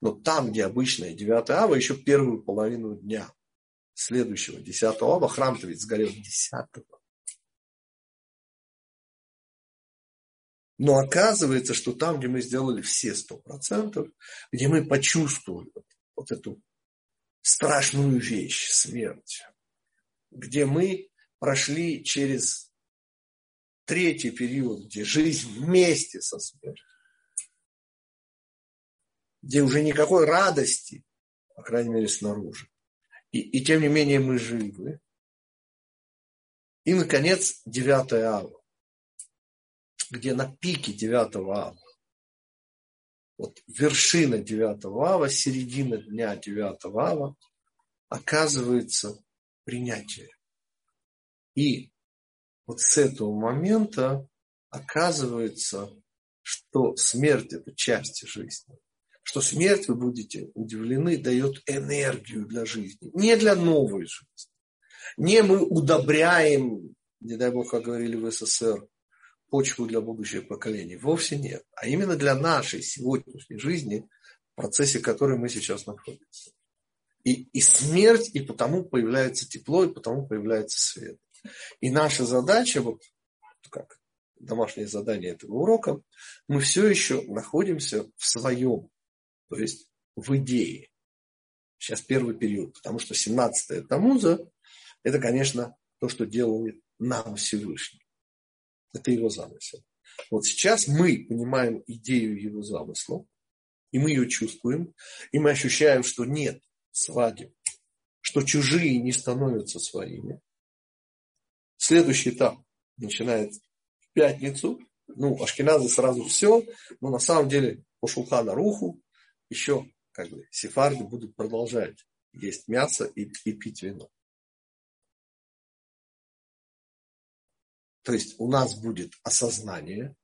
но там, где обычная 9 ава, еще первую половину дня следующего 10 ава, храм-то ведь сгорел 10 -го. Но оказывается, что там, где мы сделали все сто процентов, где мы почувствовали вот, эту страшную вещь, смерть, где мы прошли через третий период, где жизнь вместе со смертью, где уже никакой радости, по крайней мере, снаружи. И, и тем не менее мы живы. И, наконец, девятая ава где на пике 9 ава, вот вершина 9 ава, середина дня 9 ава, оказывается принятие. И вот с этого момента оказывается, что смерть – это часть жизни. Что смерть, вы будете удивлены, дает энергию для жизни. Не для новой жизни. Не мы удобряем, не дай бог, как говорили в СССР, почву для будущих поколений. Вовсе нет. А именно для нашей сегодняшней жизни, в процессе которой мы сейчас находимся. И, и смерть, и потому появляется тепло, и потому появляется свет. И наша задача, вот как домашнее задание этого урока, мы все еще находимся в своем, то есть в идее. Сейчас первый период, потому что 17-е Тамуза, это, конечно, то, что делает нам Всевышний. Это его замысел. Вот сейчас мы понимаем идею его замысла, и мы ее чувствуем, и мы ощущаем, что нет свадеб, что чужие не становятся своими. Следующий этап начинается в пятницу. Ну, Ашкеназы сразу все, но на самом деле по на руху еще как бы сефарды будут продолжать есть мясо и, и пить вино. То есть у нас будет осознание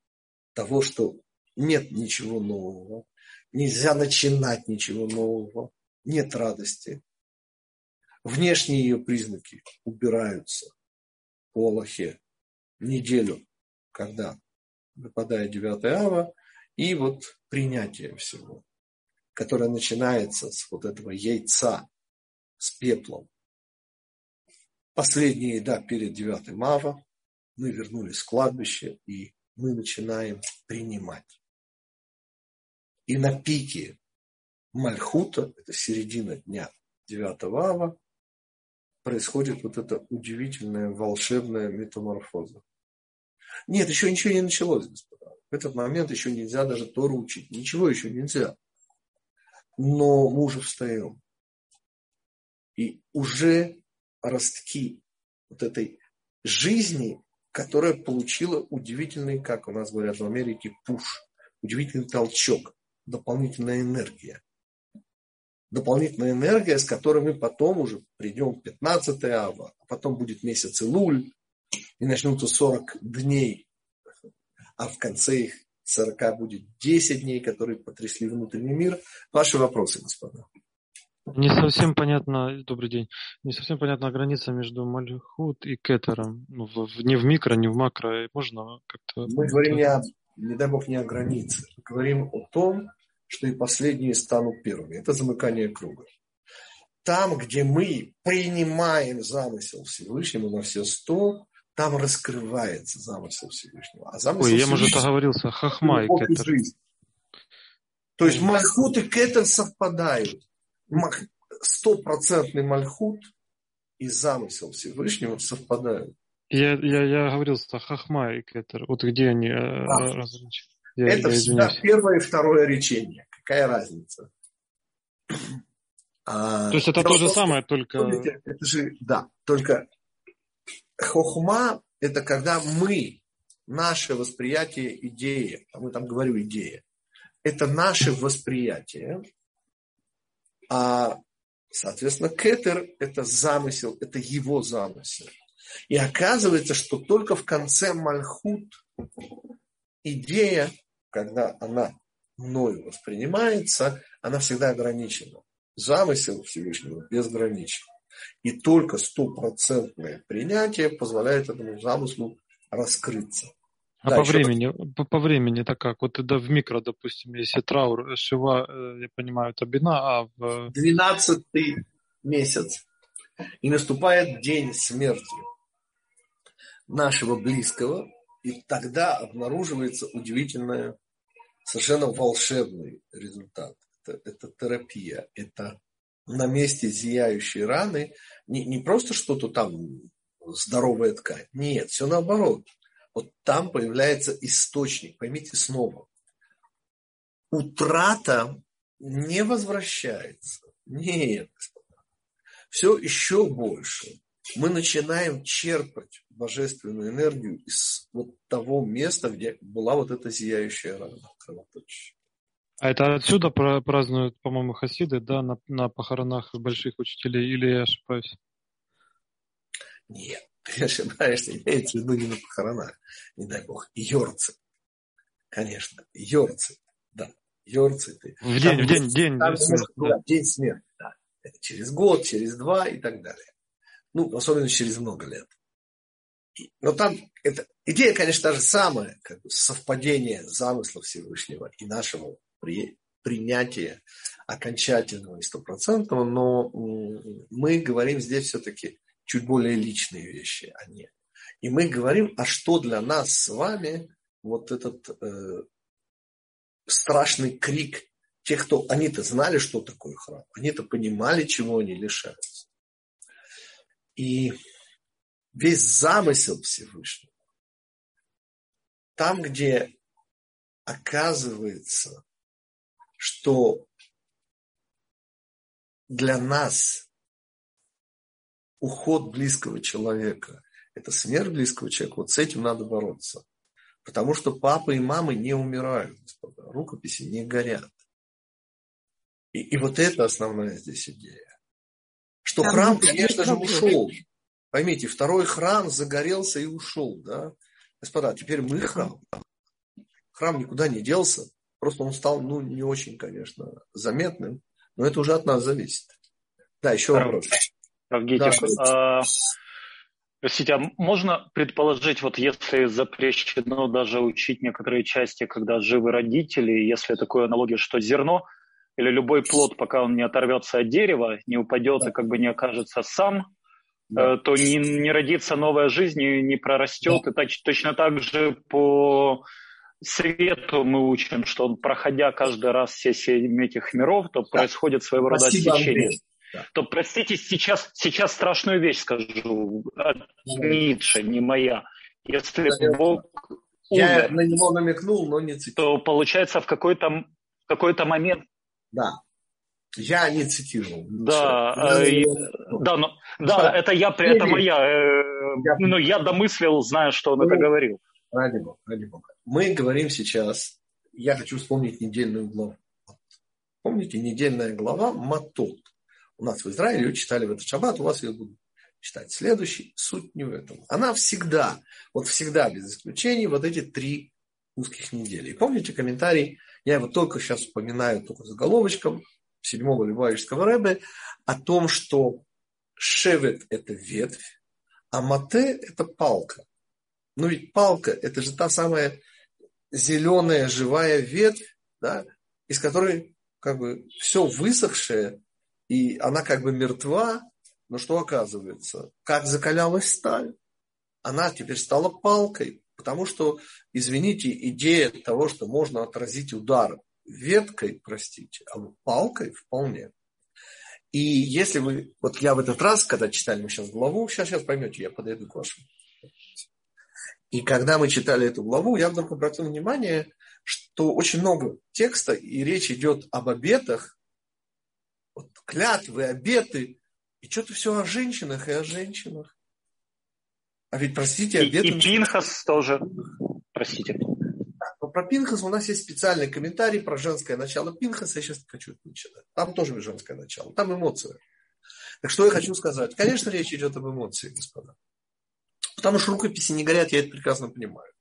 того, что нет ничего нового, нельзя начинать ничего нового, нет радости. Внешние ее признаки убираются по Аллахе неделю, когда выпадает 9 ава, и вот принятие всего, которое начинается с вот этого яйца с пеплом. Последняя еда перед 9 ава, мы вернулись в кладбище, и мы начинаем принимать. И на пике Мальхута, это середина дня 9 ава, происходит вот эта удивительная волшебная метаморфоза. Нет, еще ничего не началось, господа. В этот момент еще нельзя даже Тору учить. Ничего еще нельзя. Но мы уже встаем. И уже ростки вот этой жизни которая получила удивительный, как у нас говорят в Америке, пуш, удивительный толчок, дополнительная энергия. Дополнительная энергия, с которой мы потом уже придем в 15 ава, а потом будет месяц Илуль, и начнутся 40 дней, а в конце их 40 будет 10 дней, которые потрясли внутренний мир. Ваши вопросы, господа. Не совсем понятно, добрый день, не совсем понятна граница между Мальхут и Кетером. Ну, в, не в микро, не в макро. Можно как-то... Мы говорим не о, не дай бог, не о границе. Мы говорим о том, что и последние станут первыми. Это замыкание круга. там, где мы принимаем замысел Всевышнего на все сто, там раскрывается замысел Всевышнего. А замысел Ой, я, может, оговорился. Хахма и кетер. То есть мальхут и кетер совпадают. Стопроцентный мальхут и замысел Всевышнего совпадают. Я, я, я говорил, что хахма и кетер. Вот где они а, различны? Это я всегда первое и второе речение. Какая разница? А, то есть это то же самое, только... Это же, да, только хохма – это когда мы, наше восприятие идеи, а мы там говорю идея, это наше восприятие, а, соответственно, кетер – это замысел, это его замысел. И оказывается, что только в конце Мальхут идея, когда она мною воспринимается, она всегда ограничена. Замысел Всевышнего безграничен. И только стопроцентное принятие позволяет этому замыслу раскрыться. А да, по времени, по, по времени это как? Вот это в микро, допустим, если траур, шива, э, я понимаю, это бина, а в... Двенадцатый месяц. И наступает день смерти нашего близкого, и тогда обнаруживается удивительное, совершенно волшебный результат. Это, это терапия, это на месте зияющей раны не, не просто что-то там здоровая ткань. Нет, все наоборот. Вот там появляется источник. Поймите снова. Утрата не возвращается. Нет. Все еще больше. Мы начинаем черпать божественную энергию из вот того места, где была вот эта зияющая рана кровоточащая. А это отсюда празднуют, по-моему, хасиды, да, на, на похоронах больших учителей, или я ошибаюсь? Нет, ты ошибаешься, имеется в виду не на похоронах, не дай бог, йорцы. Конечно, йорцы, да, йорцы. Ты. В день, там, в день, день, там, день смерти. Да, день смерти, да. Это через год, через два и так далее. Ну, особенно через много лет. Но там это, идея, конечно, та же самая, как бы совпадение замысла Всевышнего и нашего при, принятия окончательного и стопроцентного, но мы говорим здесь все-таки чуть более личные вещи, а не. И мы говорим, а что для нас с вами вот этот э, страшный крик тех, кто они-то знали, что такое храм, они-то понимали, чего они лишаются. И весь замысел Всевышнего, там, где оказывается что для нас уход близкого человека – это смерть близкого человека, вот с этим надо бороться. Потому что папы и мамы не умирают, господа, рукописи не горят. И, и вот это основная здесь идея. Что Там храм, конечно же, ушел. Поймите, второй храм загорелся и ушел, да? Господа, теперь мы храм. Храм никуда не делся. Просто он стал, ну, не очень, конечно, заметным, но это уже от нас зависит. Да, еще вопрос. Равгитик, да, а, простите, а можно предположить, вот если запрещено даже учить некоторые части, когда живы родители, если такую аналогию, что зерно или любой плод, пока он не оторвется от дерева, не упадет да. и как бы не окажется сам, да. Э, то не, не родится новая жизнь, не прорастет. Да. И так, точно так же по свету мы учим, что он, проходя каждый раз все семь этих миров, то да. происходит своего рода течение. Да. То, простите, сейчас, сейчас страшную вещь скажу от Ницше, не моя. Если да, Бог я умер, на него намекнул, но не цитировал. То получается в какой-то в какой-то момент. Да. Я не цитировал. Да, э, да, но, да, это я, это моя. Э, я, ну, я домыслил, зная, что он ну, это говорил. Ради Бога, ради Бога. Мы говорим сейчас, я хочу вспомнить недельную главу. Помните, недельная глава Матот. У нас в Израиле ее читали в этот шаббат, у вас ее будут читать. Следующий, суть не в этом. Она всегда, вот всегда без исключений, вот эти три узких недели. И помните комментарий, я его только сейчас вспоминаю, только заголовочком, седьмого Любавичского Рэбе, о том, что шевет – это ветвь, а мате – это палка. Ну ведь палка – это же та самая зеленая живая ветвь, да, из которой как бы все высохшее И она как бы мертва, но что оказывается? Как закалялась сталь? Она теперь стала палкой, потому что, извините, идея того, что можно отразить удар веткой, простите, а палкой вполне. И если вы, вот я в этот раз, когда читали мы сейчас главу, сейчас, сейчас поймете, я подойду к вашему. И когда мы читали эту главу, я вдруг обратил внимание, что очень много текста, и речь идет об обетах, клятвы, обеты, и что-то все о женщинах и о женщинах. А ведь, простите, обеты... И, и Пинхас тоже, простите. Но про Пинхас у нас есть специальный комментарий про женское начало Пинхаса. Я сейчас не хочу это начинать. Там тоже женское начало. Там эмоции. Так что я хочу сказать? Конечно, речь идет об эмоциях, господа. Потому что рукописи не горят, я это прекрасно понимаю.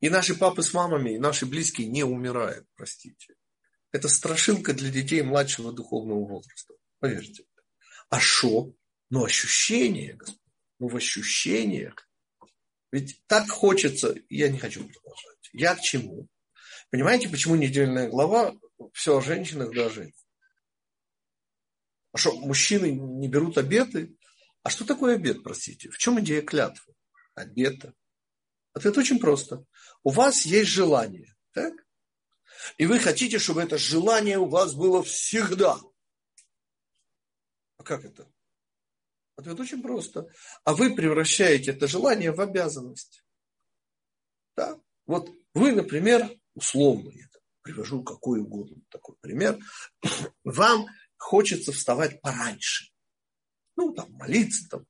И наши папы с мамами, и наши близкие не умирают, простите. Это страшилка для детей младшего духовного возраста. Поверьте. А что? Ну, ощущение, господа. Ну, в ощущениях. Ведь так хочется, я не хочу продолжать. Я к чему? Понимаете, почему недельная глава все о женщинах да о женщинах? А что, мужчины не берут обеты? А что такое обед, простите? В чем идея клятвы? Обета. Ответ очень просто. У вас есть желание, так? И вы хотите, чтобы это желание у вас было всегда. А как это? Ответ очень просто. А вы превращаете это желание в обязанность. Да? Вот вы, например, условно, я привожу какой угодно такой пример, вам хочется вставать пораньше. Ну, там, молиться там.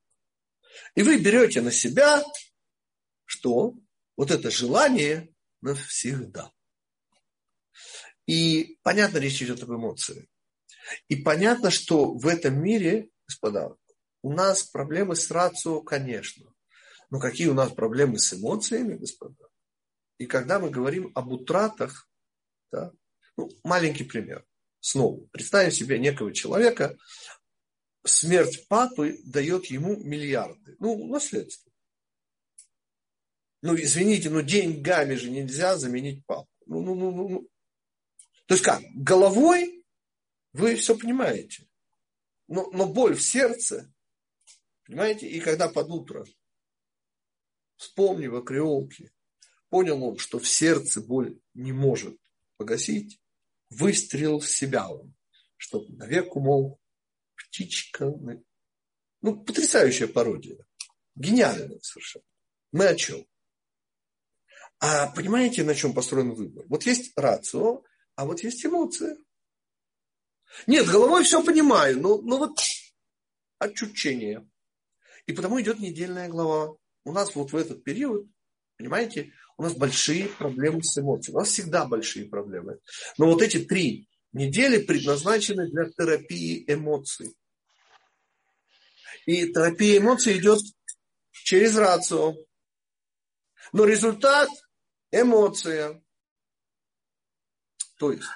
И вы берете на себя, что вот это желание навсегда. И понятно, речь идет об эмоции. И понятно, что в этом мире, господа, у нас проблемы с рацио, конечно. Но какие у нас проблемы с эмоциями, господа? И когда мы говорим об утратах, да, ну, маленький пример. Снова, представим себе некого человека, смерть папы дает ему миллиарды. Ну, наследство. Ну, извините, но деньгами же нельзя заменить папу. Ну, ну, ну, ну. То есть как? Головой вы все понимаете. Но, но боль в сердце, понимаете, и когда под утро, вспомнив о креолке, Понял он, что в сердце боль не может погасить, выстрелил в себя он, чтобы навек умол птичка. Ну, потрясающая пародия. Гениальная совершенно. Мы о чем? А понимаете, на чем построен выбор? Вот есть рацио, а вот есть эмоция. Нет, головой все понимаю, но, но вот отчучение. И потому идет недельная глава. У нас вот в этот период, понимаете, у нас большие проблемы с эмоциями. У нас всегда большие проблемы. Но вот эти три недели предназначены для терапии эмоций. И терапия эмоций идет через рацию. Но результат – эмоция. То есть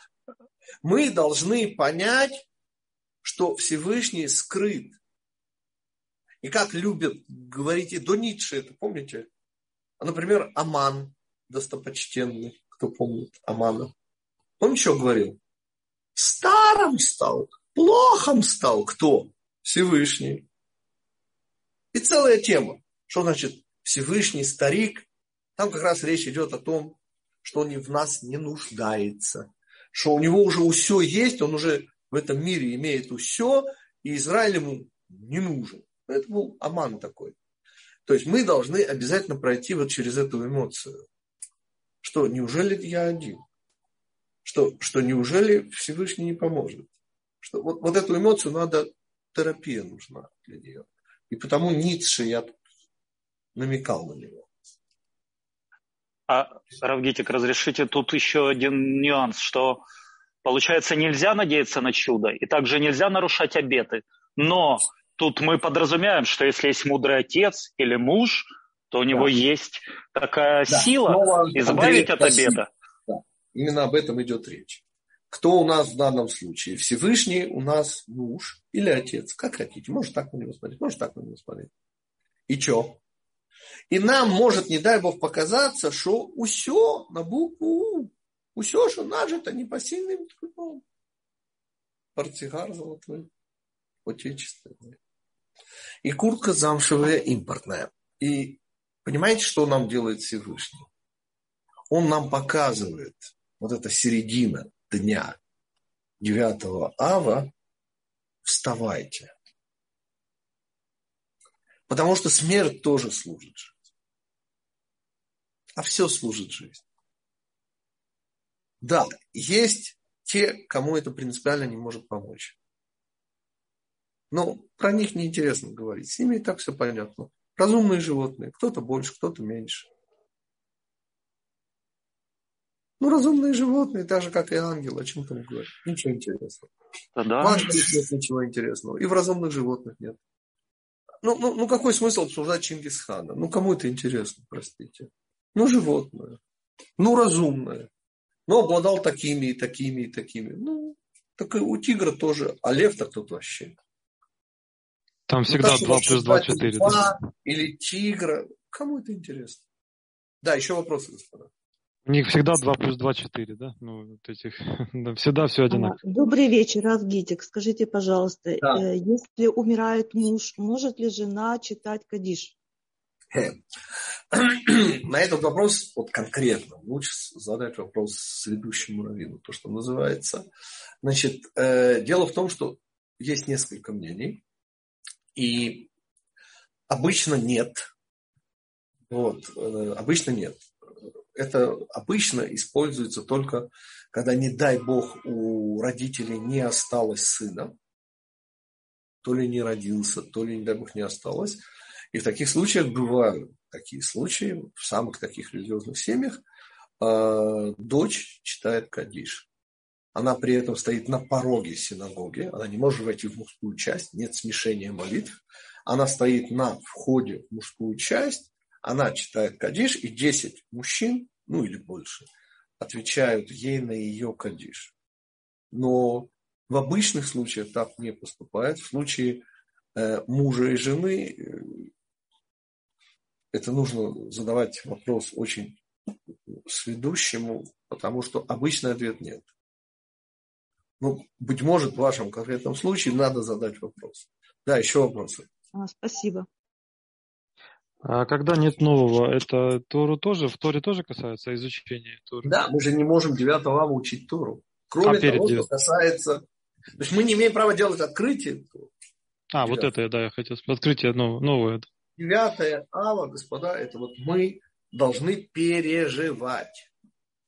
мы должны понять, что Всевышний скрыт. И как любят говорить и до Ницше, это помните? А, например, Аман, достопочтенный, кто помнит Амана. Он еще говорил? Старым стал, плохом стал. Кто? Всевышний. И целая тема. Что значит Всевышний старик? Там как раз речь идет о том, что он в нас не нуждается. Что у него уже все есть, он уже в этом мире имеет все, и Израиль ему не нужен. Это был Аман такой. То есть мы должны обязательно пройти вот через эту эмоцию. Что, неужели я один? Что, что неужели Всевышний не поможет? Что вот, вот эту эмоцию надо, терапия нужна для нее. И потому Ницше я намекал на него. А, Равгитик, разрешите тут еще один нюанс, что получается нельзя надеяться на чудо, и также нельзя нарушать обеты. Но тут мы подразумеваем, что если есть мудрый отец или муж, то у него да. есть такая да. сила Снова, избавить Андрей, от обеда. Да. Именно об этом идет речь. Кто у нас в данном случае? Всевышний у нас муж или отец, как хотите. Может так на него смотреть, может так на него смотреть. И что? И нам может, не дай Бог, показаться, что усё на букву У. Усё, что нажито непосильным трудом. Портсигар золотой. отечественные. И куртка замшевая импортная. И понимаете, что нам делает Всевышний? Он нам показывает вот эта середина дня 9 ава, вставайте. Потому что смерть тоже служит жизни. А все служит жизни. Да, есть те, кому это принципиально не может помочь. Но про них неинтересно говорить. С ними и так все понятно. Разумные животные. Кто-то больше, кто-то меньше. Ну, разумные животные, так же, как и ангелы, о чем там говорить. Ничего интересного. Да. В ангелах нет ничего интересного. И в разумных животных нет. Ну, ну, ну какой смысл обсуждать Чингисхана? Ну, кому это интересно, простите? Ну, животное. Ну, разумное. Ну, обладал такими и такими и такими. Ну, так и у тигра тоже. А лев-то тут вообще. Там ну, всегда ну, 2 плюс 2, 4. Да? Или тигра. Кому это интересно? Да, еще вопросы, господа. У них всегда 2 плюс 2, 4, да? Ну, вот этих, да, всегда все одинаково. Добрый вечер, Авгитик. Скажите, пожалуйста, да. Э, если умирает муж, может ли жена читать Кадиш? На этот вопрос, вот конкретно, лучше задать вопрос ведущему раввину, то, что называется. Значит, э, дело в том, что есть несколько мнений, и обычно нет. Вот, э, обычно нет. Это обычно используется только, когда, не дай бог, у родителей не осталось сына, то ли не родился, то ли, не дай бог, не осталось. И в таких случаях бывают такие случаи, в самых таких религиозных семьях, э, дочь читает Кадиш. Она при этом стоит на пороге синагоги, она не может войти в мужскую часть, нет смешения молитв. Она стоит на входе в мужскую часть, она читает Кадиш, и 10 мужчин, ну или больше, отвечают ей на ее Кадиш. Но в обычных случаях так не поступает. В случае э, мужа и жены э, это нужно задавать вопрос очень сведущему, потому что обычный ответ нет. Ну, быть может, в вашем конкретном случае надо задать вопрос. Да, еще вопросы. А, спасибо. А когда нет нового, это Тору тоже, в Торе тоже касается изучения Торы? Да, мы же не можем 9 ава учить Тору. Кроме а того, 9. что касается... То есть мы не имеем права делать открытие. А, 9. вот это, да, я хотел сказать. Открытие новое. Девятое ава, господа, это вот мы должны переживать.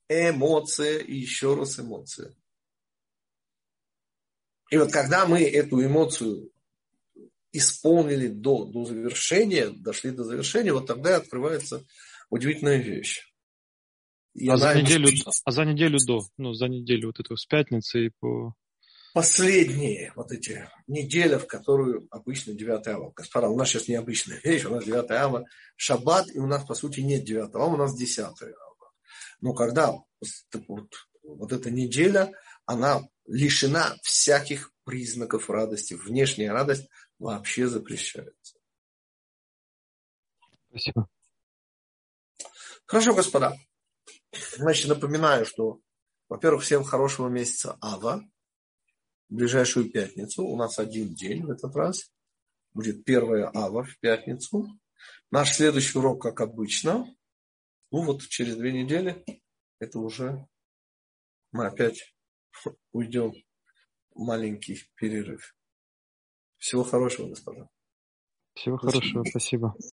Эмоция и еще раз эмоция. И вот когда мы эту эмоцию исполнили до, до завершения, дошли до завершения, вот тогда открывается удивительная вещь. И а, за неделю, а за неделю до, ну, за неделю вот эту с пятницы и по последние вот эти неделя, в которую обычно 9 ава. Господа, у нас сейчас необычная вещь, у нас 9 ава шаббат, и у нас, по сути, нет 9 ава, у нас 10 ава. Но когда вот, вот эта неделя, она лишена всяких признаков радости. Внешняя радость вообще запрещается. Спасибо. Хорошо, господа. Значит, напоминаю, что, во-первых, всем хорошего месяца Ава в ближайшую пятницу. У нас один день в этот раз. Будет первая ава в пятницу. Наш следующий урок, как обычно. Ну вот через две недели это уже мы опять уйдем в маленький перерыв. Всего хорошего, господа. Всего спасибо. хорошего, спасибо.